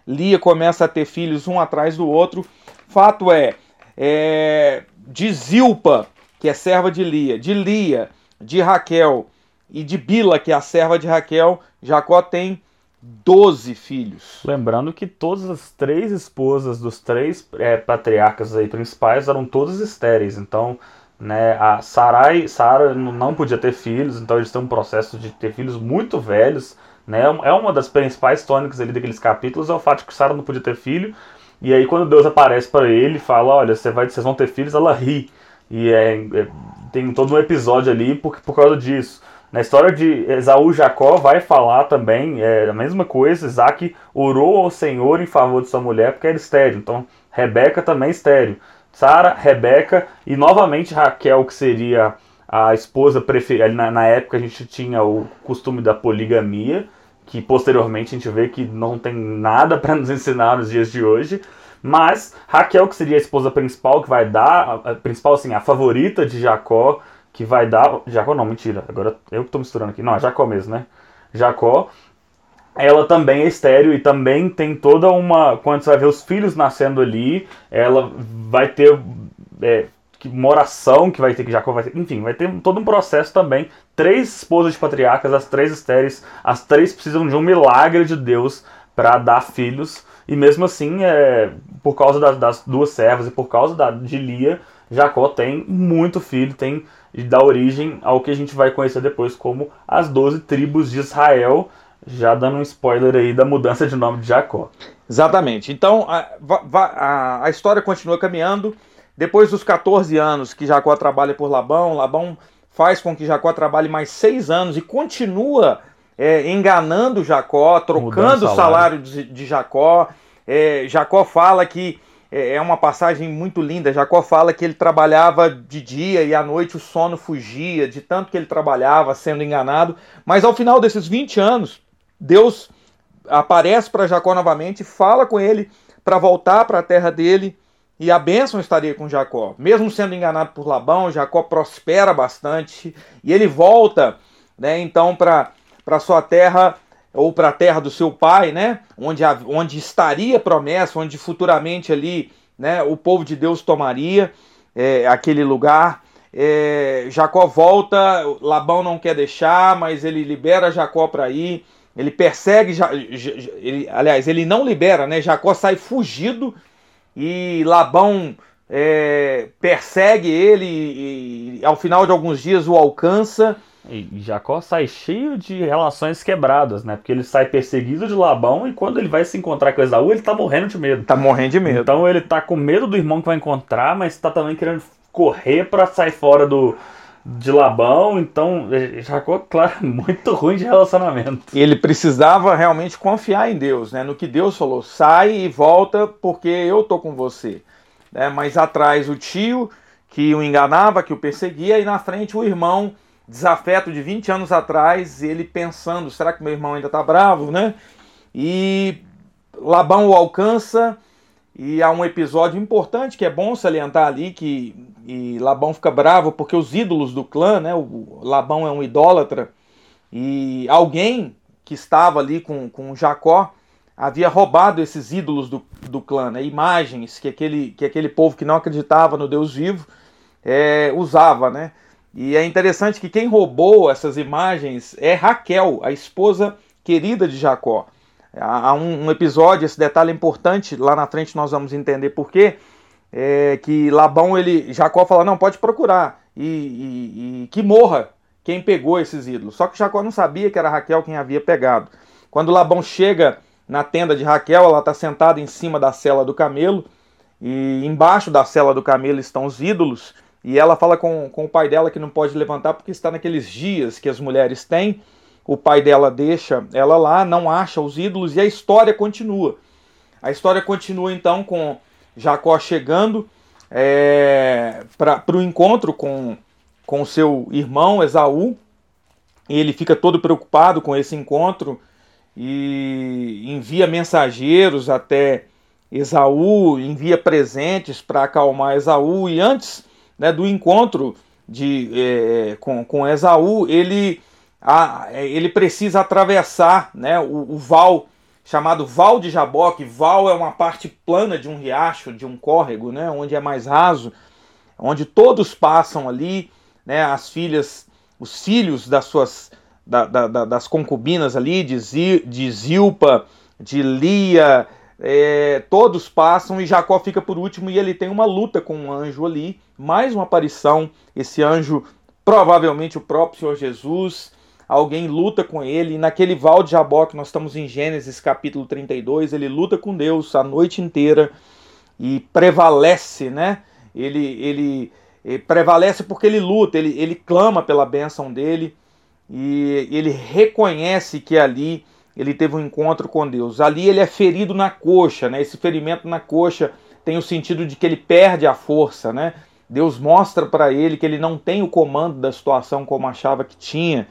Lia começa a ter filhos um atrás do outro. Fato é, é de Zilpa, que é serva de Lia, de Lia, de Raquel e de Bila, que é a serva de Raquel, Jacó tem 12 filhos. Lembrando que todas as três esposas dos três é, patriarcas aí principais eram todas estéreis. Então, né, a Sarai, Sara não podia ter filhos, então eles têm um processo de ter filhos muito velhos. Né? É uma das principais tônicas ali daqueles capítulos é o fato de que Sara não podia ter filho. E aí quando Deus aparece para ele fala, olha, você vai, vocês vão ter filhos, ela ri. E é, é, tem todo um episódio ali por, por causa disso. Na história de Esaú Jacó vai falar também é, a mesma coisa. Isaac orou ao Senhor em favor de sua mulher porque era estéreo. Então, Rebeca também estéreo. Sara, Rebeca e novamente Raquel, que seria a esposa preferida. Na, na época a gente tinha o costume da poligamia, que posteriormente a gente vê que não tem nada para nos ensinar nos dias de hoje. Mas Raquel, que seria a esposa principal, que vai dar, a, principal assim, a favorita de Jacó, que vai dar. Jacó não, mentira. Agora eu que estou misturando aqui. Não, é Jacó mesmo, né? Jacó. Ela também é estéreo e também tem toda uma. Quando você vai ver os filhos nascendo ali, ela vai ter é, uma oração que vai ter que Jacó vai ter. Enfim, vai ter todo um processo também. Três esposas de patriarcas, as três estéreis, as três precisam de um milagre de Deus para dar filhos. E mesmo assim, é, por causa das, das duas servas e por causa da, de Lia, Jacó tem muito filho, tem dá origem ao que a gente vai conhecer depois como as 12 tribos de Israel, já dando um spoiler aí da mudança de nome de Jacó. Exatamente. Então a, a, a história continua caminhando. Depois dos 14 anos que Jacó trabalha por Labão, Labão faz com que Jacó trabalhe mais seis anos e continua é, enganando Jacó, trocando o salário de, de Jacó. É, Jacó fala que é, é uma passagem muito linda. Jacó fala que ele trabalhava de dia e à noite o sono fugia, de tanto que ele trabalhava sendo enganado. Mas ao final desses 20 anos, Deus aparece para Jacó novamente, fala com ele para voltar para a terra dele e a bênção estaria com Jacó. Mesmo sendo enganado por Labão, Jacó prospera bastante e ele volta, né, então para sua terra ou para a terra do seu pai, né? Onde, onde estaria promessa, onde futuramente ali, né? O povo de Deus tomaria é, aquele lugar. é, Jacó volta, Labão não quer deixar, mas ele libera Jacó para ir. Ele persegue, ele, aliás, ele não libera, né? Jacó sai fugido e Labão é, persegue ele e, e, ao final de alguns dias o alcança. E Jacó sai cheio de relações quebradas, né? Porque ele sai perseguido de Labão e quando ele vai se encontrar com Esaú, ele tá morrendo de medo. Tá morrendo de medo. Então ele tá com medo do irmão que vai encontrar, mas tá também querendo correr para sair fora do, de Labão, então Jacó, claro, muito ruim de relacionamento. Ele precisava realmente confiar em Deus, né? No que Deus falou, sai e volta porque eu tô com você. Né? Mas atrás o tio que o enganava, que o perseguia, e na frente o irmão desafeto de 20 anos atrás, ele pensando, será que meu irmão ainda tá bravo, né? E Labão o alcança e há um episódio importante que é bom salientar ali que Labão fica bravo porque os ídolos do clã, né? O Labão é um idólatra e alguém que estava ali com, com Jacó havia roubado esses ídolos do, do clã, né? imagens que aquele, que aquele povo que não acreditava no Deus vivo é, usava, né? E é interessante que quem roubou essas imagens é Raquel, a esposa querida de Jacó. Há um, um, episódio, esse detalhe é importante, lá na frente nós vamos entender por quê, é, que Labão, ele, Jacó fala, não, pode procurar, e, e, e, que morra quem pegou esses ídolos. Só que Jacó não sabia que era Raquel quem havia pegado. Quando Labão chega na tenda de Raquel, ela está sentada em cima da cela do camelo, e embaixo da cela do camelo estão os ídolos, e ela fala com, com o pai dela que não pode levantar porque está naqueles dias que as mulheres têm, o pai dela deixa ela lá, não acha os ídolos e a história continua. A história continua então com Jacó chegando é, para o encontro com, com seu irmão Esaú. E ele fica todo preocupado com esse encontro e envia mensageiros até Esaú, envia presentes para acalmar Esaú. E antes né, do encontro de, é, com, com Esaú, ele a, é, ele precisa atravessar né, o, o, val chamado Val de Jaboque. Val é uma parte plana de um riacho, de um córrego, né, onde é mais raso, onde todos passam ali, né, as filhas, os filhos das suas da, da, das concubinas ali, de, de Zilpa, de Lia, é, todos passam e Jacó fica por último e ele tem uma luta com um anjo ali, mais uma aparição, esse anjo provavelmente o próprio Senhor Jesus, alguém luta com ele, e naquele val de Jaboque, nós estamos em Gênesis capítulo 32, ele luta com Deus a noite inteira e prevalece, né? Ele, ele, ele prevalece porque ele luta, ele, ele clama pela bênção dele e ele reconhece que ali ele teve um encontro com Deus. Ali ele é ferido na coxa, né? Esse ferimento na coxa tem o sentido de que ele perde a força, né? Deus mostra para ele que ele não tem o comando da situação como achava que tinha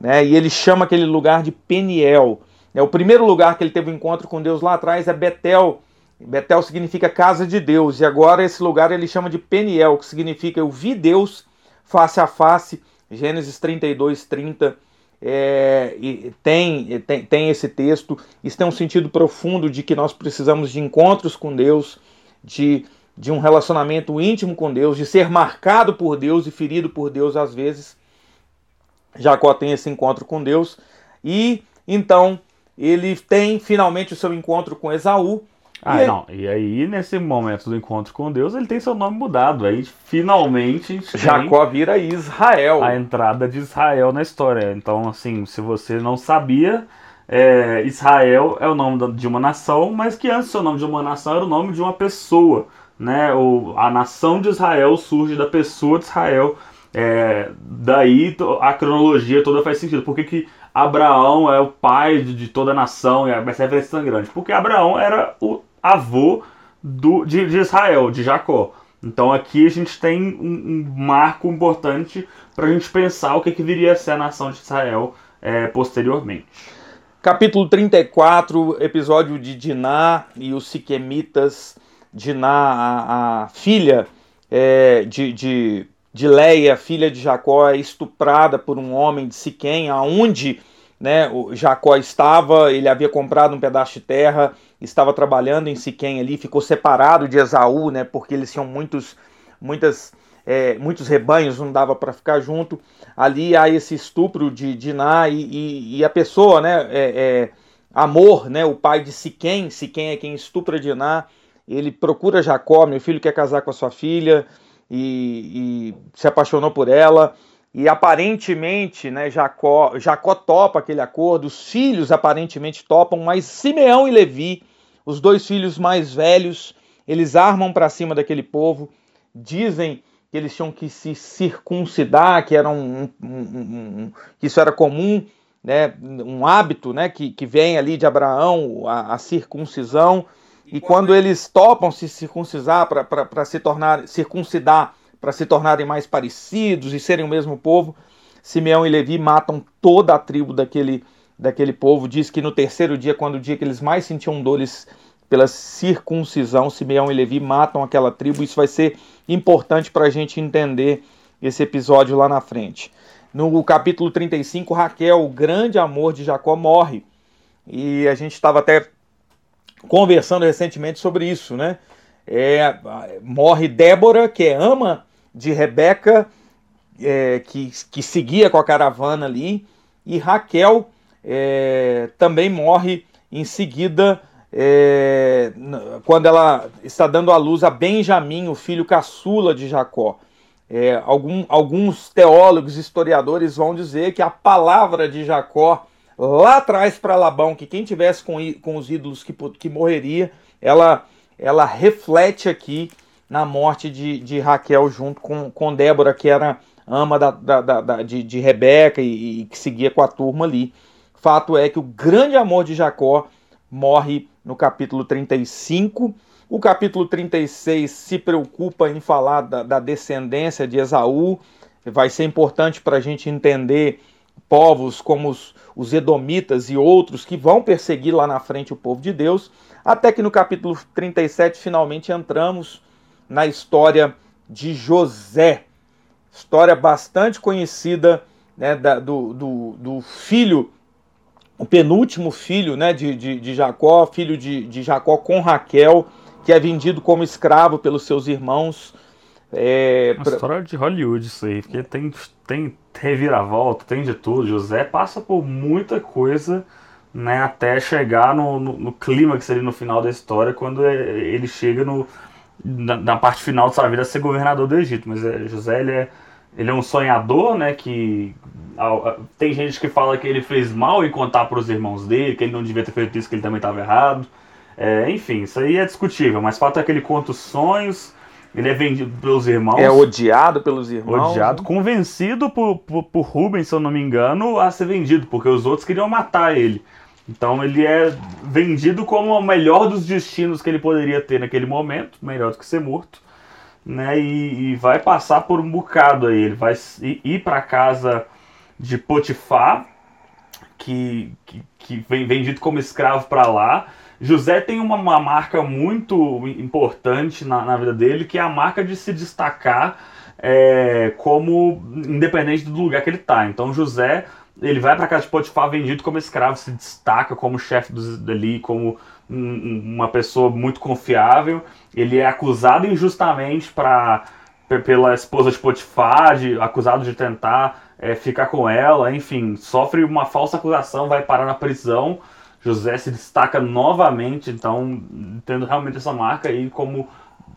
né? E ele chama aquele lugar de Peniel. É o primeiro lugar que ele teve um encontro com Deus lá atrás é Betel. Betel significa casa de Deus e agora esse lugar ele chama de Peniel, que significa eu vi Deus face a face. Gênesis 32, 30 é, tem, tem, tem esse texto. Isso tem um sentido profundo de que nós precisamos de encontros com Deus, de, de um relacionamento íntimo com Deus, de ser marcado por Deus e ferido por Deus às vezes Jacó tem esse encontro com Deus e então ele tem finalmente o seu encontro com Esaú. Ah, e não. E aí, nesse momento do encontro com Deus, ele tem seu nome mudado. Aí, finalmente. Jacó vira Israel. A entrada de Israel na história. Então, assim, se você não sabia, é, Israel é o nome de uma nação, mas que antes o nome de uma nação era o nome de uma pessoa. Né? O, a nação de Israel surge da pessoa de Israel é, daí a cronologia toda faz sentido. Por que, que Abraão é o pai de, de toda a nação e essa referência tão grande? Porque Abraão era o avô do, de, de Israel, de Jacó. Então aqui a gente tem um, um marco importante para a gente pensar o que, que viria a ser a nação de Israel é, posteriormente. Capítulo 34, episódio de Diná e os Siquemitas. Diná, a, a filha é, de, de de Leia, filha de Jacó, é estuprada por um homem de Siquém, aonde né, Jacó estava, ele havia comprado um pedaço de terra, estava trabalhando em Siquém ali, ficou separado de Esaú, né, porque eles tinham muitos, muitas é, muitos rebanhos não dava para ficar junto. Ali há esse estupro de Diná e, e, e a pessoa, né, é, é, Amor, né, o pai de Siquém, Siquém é quem estupra Diná, ele procura Jacó, meu filho quer casar com a sua filha, e, e se apaixonou por ela, e aparentemente, né, Jacó, Jacó topa aquele acordo, os filhos aparentemente topam, mas Simeão e Levi, os dois filhos mais velhos, eles armam para cima daquele povo, dizem que eles tinham que se circuncidar, que, era um, um, um, que isso era comum, né, um hábito né, que, que vem ali de Abraão, a, a circuncisão. E quando eles topam se circuncisar para se tornar circuncidar para se tornarem mais parecidos e serem o mesmo povo, Simeão e Levi matam toda a tribo daquele, daquele povo. Diz que no terceiro dia, quando o dia que eles mais sentiam dores pela circuncisão, Simeão e Levi matam aquela tribo. Isso vai ser importante para a gente entender esse episódio lá na frente. No capítulo 35, Raquel, o grande amor de Jacó, morre. E a gente estava até conversando recentemente sobre isso, né? É, morre Débora, que é ama de Rebeca, é, que, que seguia com a caravana ali, e Raquel é, também morre em seguida é, quando ela está dando à luz a Benjamim, o filho caçula de Jacó. É, algum, alguns teólogos, historiadores vão dizer que a palavra de Jacó lá atrás para Labão, que quem tivesse com, com os ídolos que, que morreria, ela, ela reflete aqui na morte de, de Raquel junto com, com Débora, que era ama da, da, da, de, de Rebeca e, e que seguia com a turma ali. Fato é que o grande amor de Jacó morre no capítulo 35. O capítulo 36 se preocupa em falar da, da descendência de Esaú. Vai ser importante para a gente entender povos como os, os Edomitas e outros que vão perseguir lá na frente o povo de Deus. Até que no capítulo 37 finalmente entramos na história de José. História bastante conhecida né, da, do, do, do filho o penúltimo filho né, de, de, de Jacó, filho de, de Jacó com Raquel, que é vendido como escravo pelos seus irmãos. É, Uma pra... história de Hollywood isso aí, porque tem, tem reviravolta, tem de tudo. José passa por muita coisa né, até chegar no, no, no clímax ali no final da história, quando é, ele chega no, na, na, parte final de sua vida a ser governador do Egito. Mas é, José ele é, ele é um sonhador, né, que tem gente que fala que ele fez mal em contar para os irmãos dele, que ele não devia ter feito isso, que ele também estava errado. É, enfim, isso aí é discutível, mas fato é que ele conta os sonhos, ele é vendido pelos irmãos. É odiado pelos irmãos. Odiado, né? convencido por, por, por Rubens, se eu não me engano, a ser vendido, porque os outros queriam matar ele. Então ele é vendido como o melhor dos destinos que ele poderia ter naquele momento, melhor do que ser morto, né? E, e vai passar por um bocado aí. Ele vai ir para casa de Potifar, que, que, que vem vendido como escravo para lá. José tem uma, uma, marca muito importante na, na, vida dele, que é a marca de se destacar é, como independente do lugar que ele está. Então José ele vai para casa de Potifar vendido como escravo, se destaca como chefe dali, como um, uma pessoa muito confiável. Ele é acusado injustamente pra, pela esposa de Potifar, de, acusado de tentar é, ficar com ela, enfim, sofre uma falsa acusação, vai parar na prisão. José se destaca novamente, então, tendo realmente essa marca aí como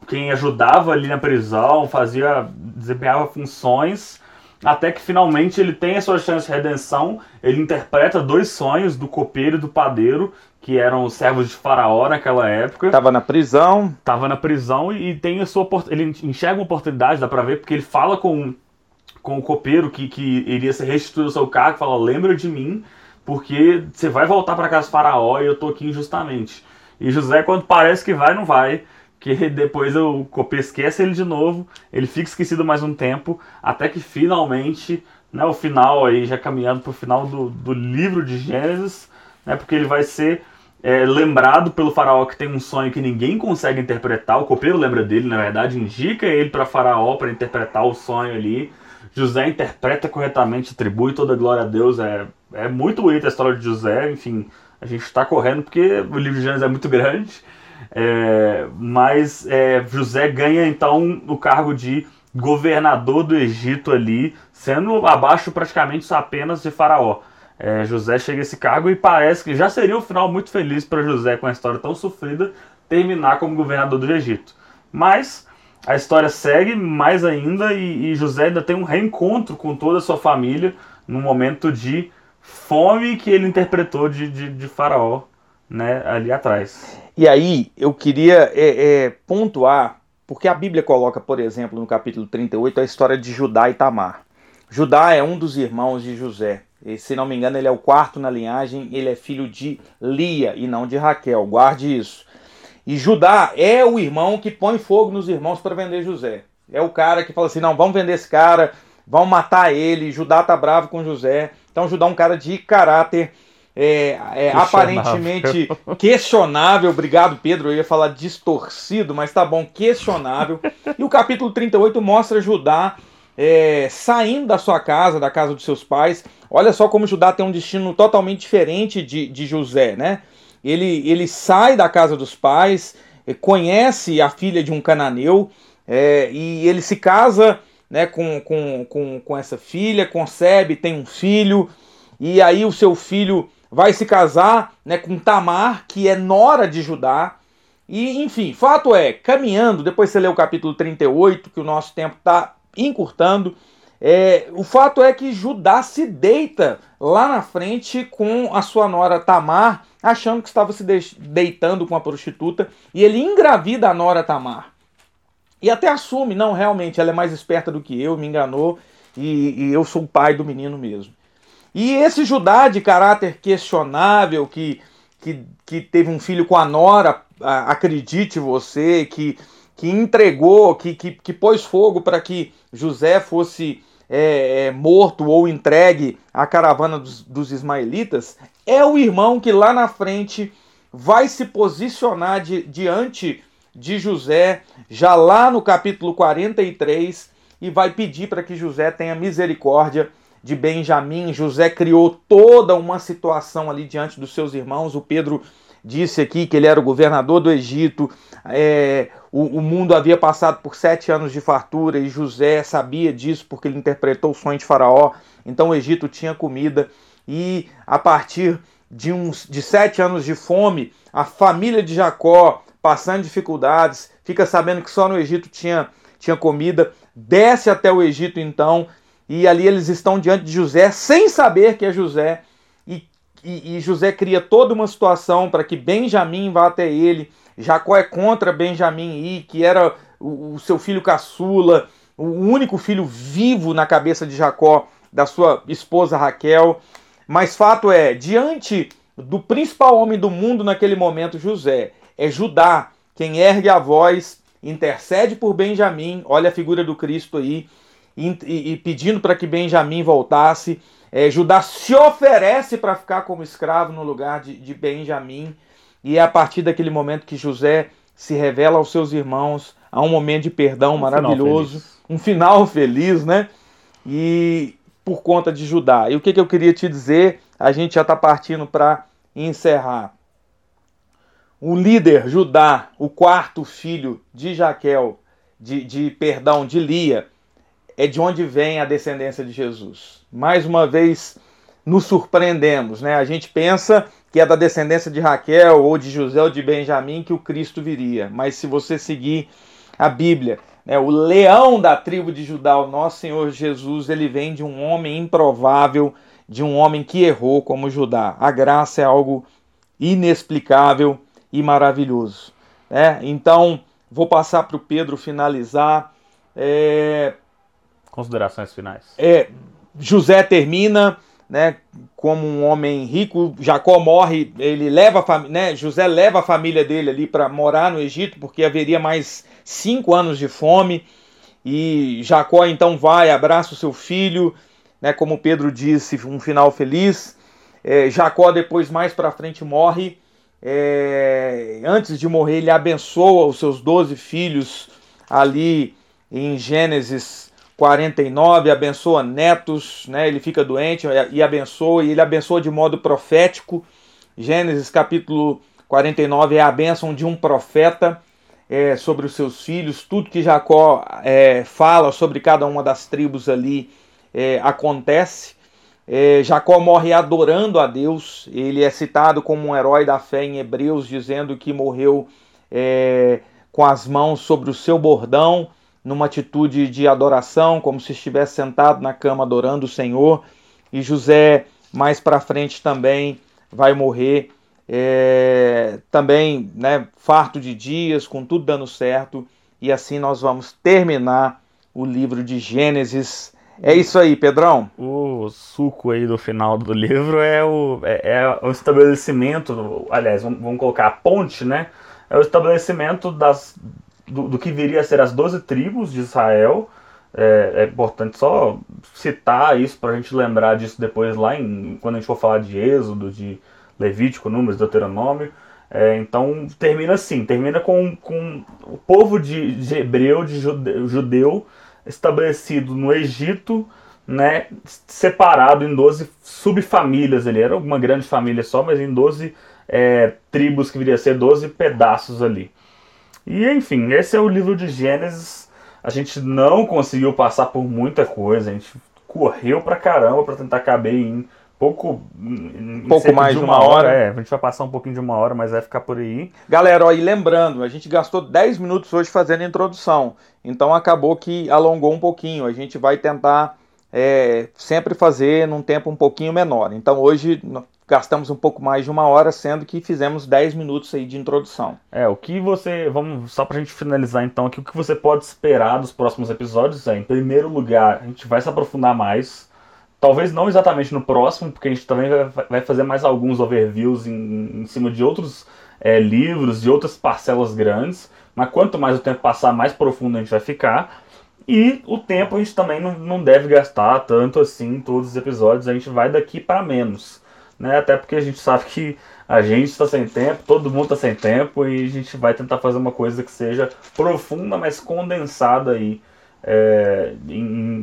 quem ajudava ali na prisão, fazia, desempenhava funções, até que finalmente ele tem a sua chance de redenção. Ele interpreta dois sonhos do copeiro e do padeiro, que eram os servos de Faraó naquela época. Tava na prisão. Tava na prisão e tem a sua ele enxerga uma oportunidade, dá para ver, porque ele fala com com o copeiro que, que iria ser restituído o seu cargo, fala: lembra de mim, porque você vai voltar para casa faraó e eu tô aqui injustamente. E José, quando parece que vai, não vai, que depois o copeiro esquece ele de novo, ele fica esquecido mais um tempo, até que finalmente, né, o final aí, já caminhando para o final do, do livro de Gênesis, né, porque ele vai ser é, lembrado pelo faraó que tem um sonho que ninguém consegue interpretar, o copeiro lembra dele, na verdade, indica ele para faraó para interpretar o sonho ali, José interpreta corretamente, atribui toda a glória a Deus. É, é muito bonita a história de José. Enfim, a gente está correndo porque o livro de Gênesis é muito grande. É, mas é, José ganha então o cargo de governador do Egito ali, sendo abaixo praticamente apenas de Faraó. É, José chega a esse cargo e parece que já seria um final muito feliz para José com a história tão sofrida terminar como governador do Egito. Mas a história segue mais ainda e, e José ainda tem um reencontro com toda a sua família num momento de fome que ele interpretou de, de, de Faraó né, ali atrás. E aí eu queria é, é, pontuar, porque a Bíblia coloca, por exemplo, no capítulo 38, a história de Judá e Tamar. Judá é um dos irmãos de José. E, se não me engano, ele é o quarto na linhagem, ele é filho de Lia e não de Raquel. Guarde isso. E Judá é o irmão que põe fogo nos irmãos para vender José. É o cara que fala assim: não, vamos vender esse cara, vamos matar ele. Judá tá bravo com José. Então, Judá é um cara de caráter é, é aparentemente questionável. Obrigado, Pedro. Eu ia falar distorcido, mas tá bom, questionável. E o capítulo 38 mostra Judá é, saindo da sua casa, da casa dos seus pais. Olha só como Judá tem um destino totalmente diferente de, de José, né? Ele, ele sai da casa dos pais, é, conhece a filha de um cananeu é, e ele se casa né, com, com, com, com essa filha, concebe, tem um filho, e aí o seu filho vai se casar né, com Tamar, que é nora de Judá. E, enfim, fato é, caminhando, depois você lê o capítulo 38, que o nosso tempo está encurtando, é, o fato é que Judá se deita lá na frente com a sua nora Tamar, achando que estava se deitando com a prostituta, e ele engravida a nora Tamar. E até assume, não, realmente, ela é mais esperta do que eu, me enganou, e, e eu sou o pai do menino mesmo. E esse Judá de caráter questionável, que, que, que teve um filho com a nora, acredite você, que, que entregou, que, que, que pôs fogo para que José fosse é, é, morto ou entregue à caravana dos, dos ismaelitas, é o irmão que lá na frente vai se posicionar de, diante de José, já lá no capítulo 43, e vai pedir para que José tenha misericórdia de Benjamim. José criou toda uma situação ali diante dos seus irmãos. O Pedro disse aqui que ele era o governador do Egito, é, o, o, mundo havia passado por sete anos de fartura e José sabia disso porque ele interpretou o sonho de Faraó. Então o Egito tinha comida e a partir de, uns, de sete anos de fome, a família de Jacó, passando dificuldades, fica sabendo que só no Egito tinha, tinha comida, desce até o Egito então e ali eles estão diante de José sem saber que é José. E, e, e José cria toda uma situação para que Benjamim vá até ele. Jacó é contra Benjamim ir, que era o, o seu filho caçula, o único filho vivo na cabeça de Jacó, da sua esposa Raquel. Mas fato é, diante do principal homem do mundo naquele momento, José, é Judá quem ergue a voz, intercede por Benjamim, olha a figura do Cristo aí, e, e pedindo para que Benjamim voltasse. É, Judá se oferece para ficar como escravo no lugar de, de Benjamim. E é a partir daquele momento que José se revela aos seus irmãos, há um momento de perdão um maravilhoso, final um final feliz, né? E por conta de Judá. E o que, que eu queria te dizer? A gente já está partindo para encerrar. O líder Judá, o quarto filho de Jaquel, de, de perdão, de Lia, é de onde vem a descendência de Jesus. Mais uma vez nos surpreendemos, né? A gente pensa que é da descendência de Raquel ou de José ou de Benjamim que o Cristo viria. Mas se você seguir a Bíblia, o leão da tribo de Judá, o nosso Senhor Jesus, ele vem de um homem improvável, de um homem que errou como Judá. A graça é algo inexplicável e maravilhoso. Né? Então, vou passar para o Pedro finalizar. É, Considerações finais. É, José termina né, como um homem rico, Jacó morre, ele leva né, José leva a família dele ali para morar no Egito, porque haveria mais cinco anos de fome, e Jacó então vai, abraça o seu filho, né, como Pedro disse, um final feliz. É, Jacó depois mais para frente morre, é, antes de morrer ele abençoa os seus doze filhos ali em Gênesis 49, abençoa netos, né? Ele fica doente e abençoa, e ele abençoa de modo profético. Gênesis capítulo 49 é a bênção de um profeta. é, sobre os seus filhos, tudo que Jacó é, fala sobre cada uma das tribos ali é, acontece. É, Jacó morre adorando a Deus, ele é citado como um herói da fé em Hebreus, dizendo que morreu é, com as mãos sobre o seu bordão, numa atitude de adoração, como se estivesse sentado na cama adorando o Senhor. E José, mais para frente, também vai morrer é, também né, farto de dias, com tudo dando certo, e assim nós vamos terminar o livro de Gênesis. É isso aí, Pedrão. O suco aí do final do livro é o, é, é o estabelecimento, aliás, vamos, vamos, colocar a ponte, né? É o estabelecimento das, do, do que viria a ser as 12 tribos de Israel. É, é importante só citar isso para a gente lembrar disso depois lá em, quando a gente for falar de Êxodo, de Levítico, Números, Deuteronômio. É, então termina assim, termina com, com o povo de, de hebreu, de judeu, judeu, estabelecido no Egito, né, separado em 12 subfamílias. Ele era uma grande família só, mas em 12 é, tribos que viria a ser 12 pedaços ali. E enfim, esse é o livro de Gênesis. A gente não conseguiu passar por muita coisa, a gente correu pra caramba para tentar caber em pouco. Pouco mais de uma, uma hora. hora. É, a gente vai passar um pouquinho de uma hora, mas vai ficar por aí. Galera, ó, e lembrando, a gente gastou 10 minutos hoje fazendo a introdução. Então acabou que alongou um pouquinho. A gente vai tentar é, sempre fazer num tempo um pouquinho menor. Então hoje gastamos um pouco mais de uma hora, sendo que fizemos 10 minutos aí de introdução. É, o que você. Vamos, só pra gente finalizar então aqui, o que você pode esperar dos próximos episódios é, em primeiro lugar, a gente vai se aprofundar mais Talvez não exatamente no próximo, porque a gente também vai fazer mais alguns overviews em, em cima de outros é, livros, de outras parcelas grandes. Mas quanto mais o tempo passar, mais profundo a gente vai ficar. E o tempo a gente também não, não deve gastar tanto assim em todos os episódios, a gente vai daqui para menos. Né? Até porque a gente sabe que a gente está sem tempo, todo mundo está sem tempo e a gente vai tentar fazer uma coisa que seja profunda, mas condensada aí, é,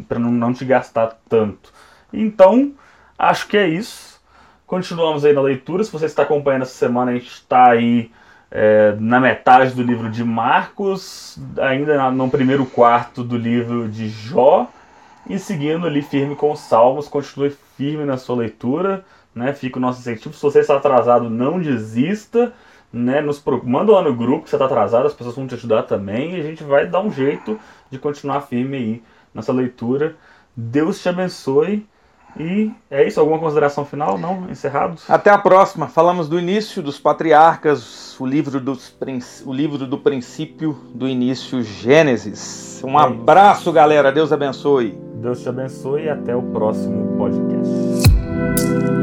para não, não te gastar tanto. Então, acho que é isso. Continuamos aí na leitura. Se você está acompanhando essa semana, a gente está aí é, na metade do livro de Marcos, ainda no primeiro quarto do livro de Jó, e seguindo ali firme com os Salmos. Continue firme na sua leitura, né? Fica o nosso incentivo. Se você está atrasado, não desista. Né, nos manda lá no grupo que você está atrasado, as pessoas vão te ajudar também e a gente vai dar um jeito de continuar firme aí nessa leitura. Deus te abençoe e é isso, alguma consideração final? Não? Encerrados? Até a próxima. Falamos do início dos patriarcas, o livro, dos, o livro do princípio do início Gênesis. Um é abraço, galera. Deus abençoe. Deus te abençoe e até o próximo podcast.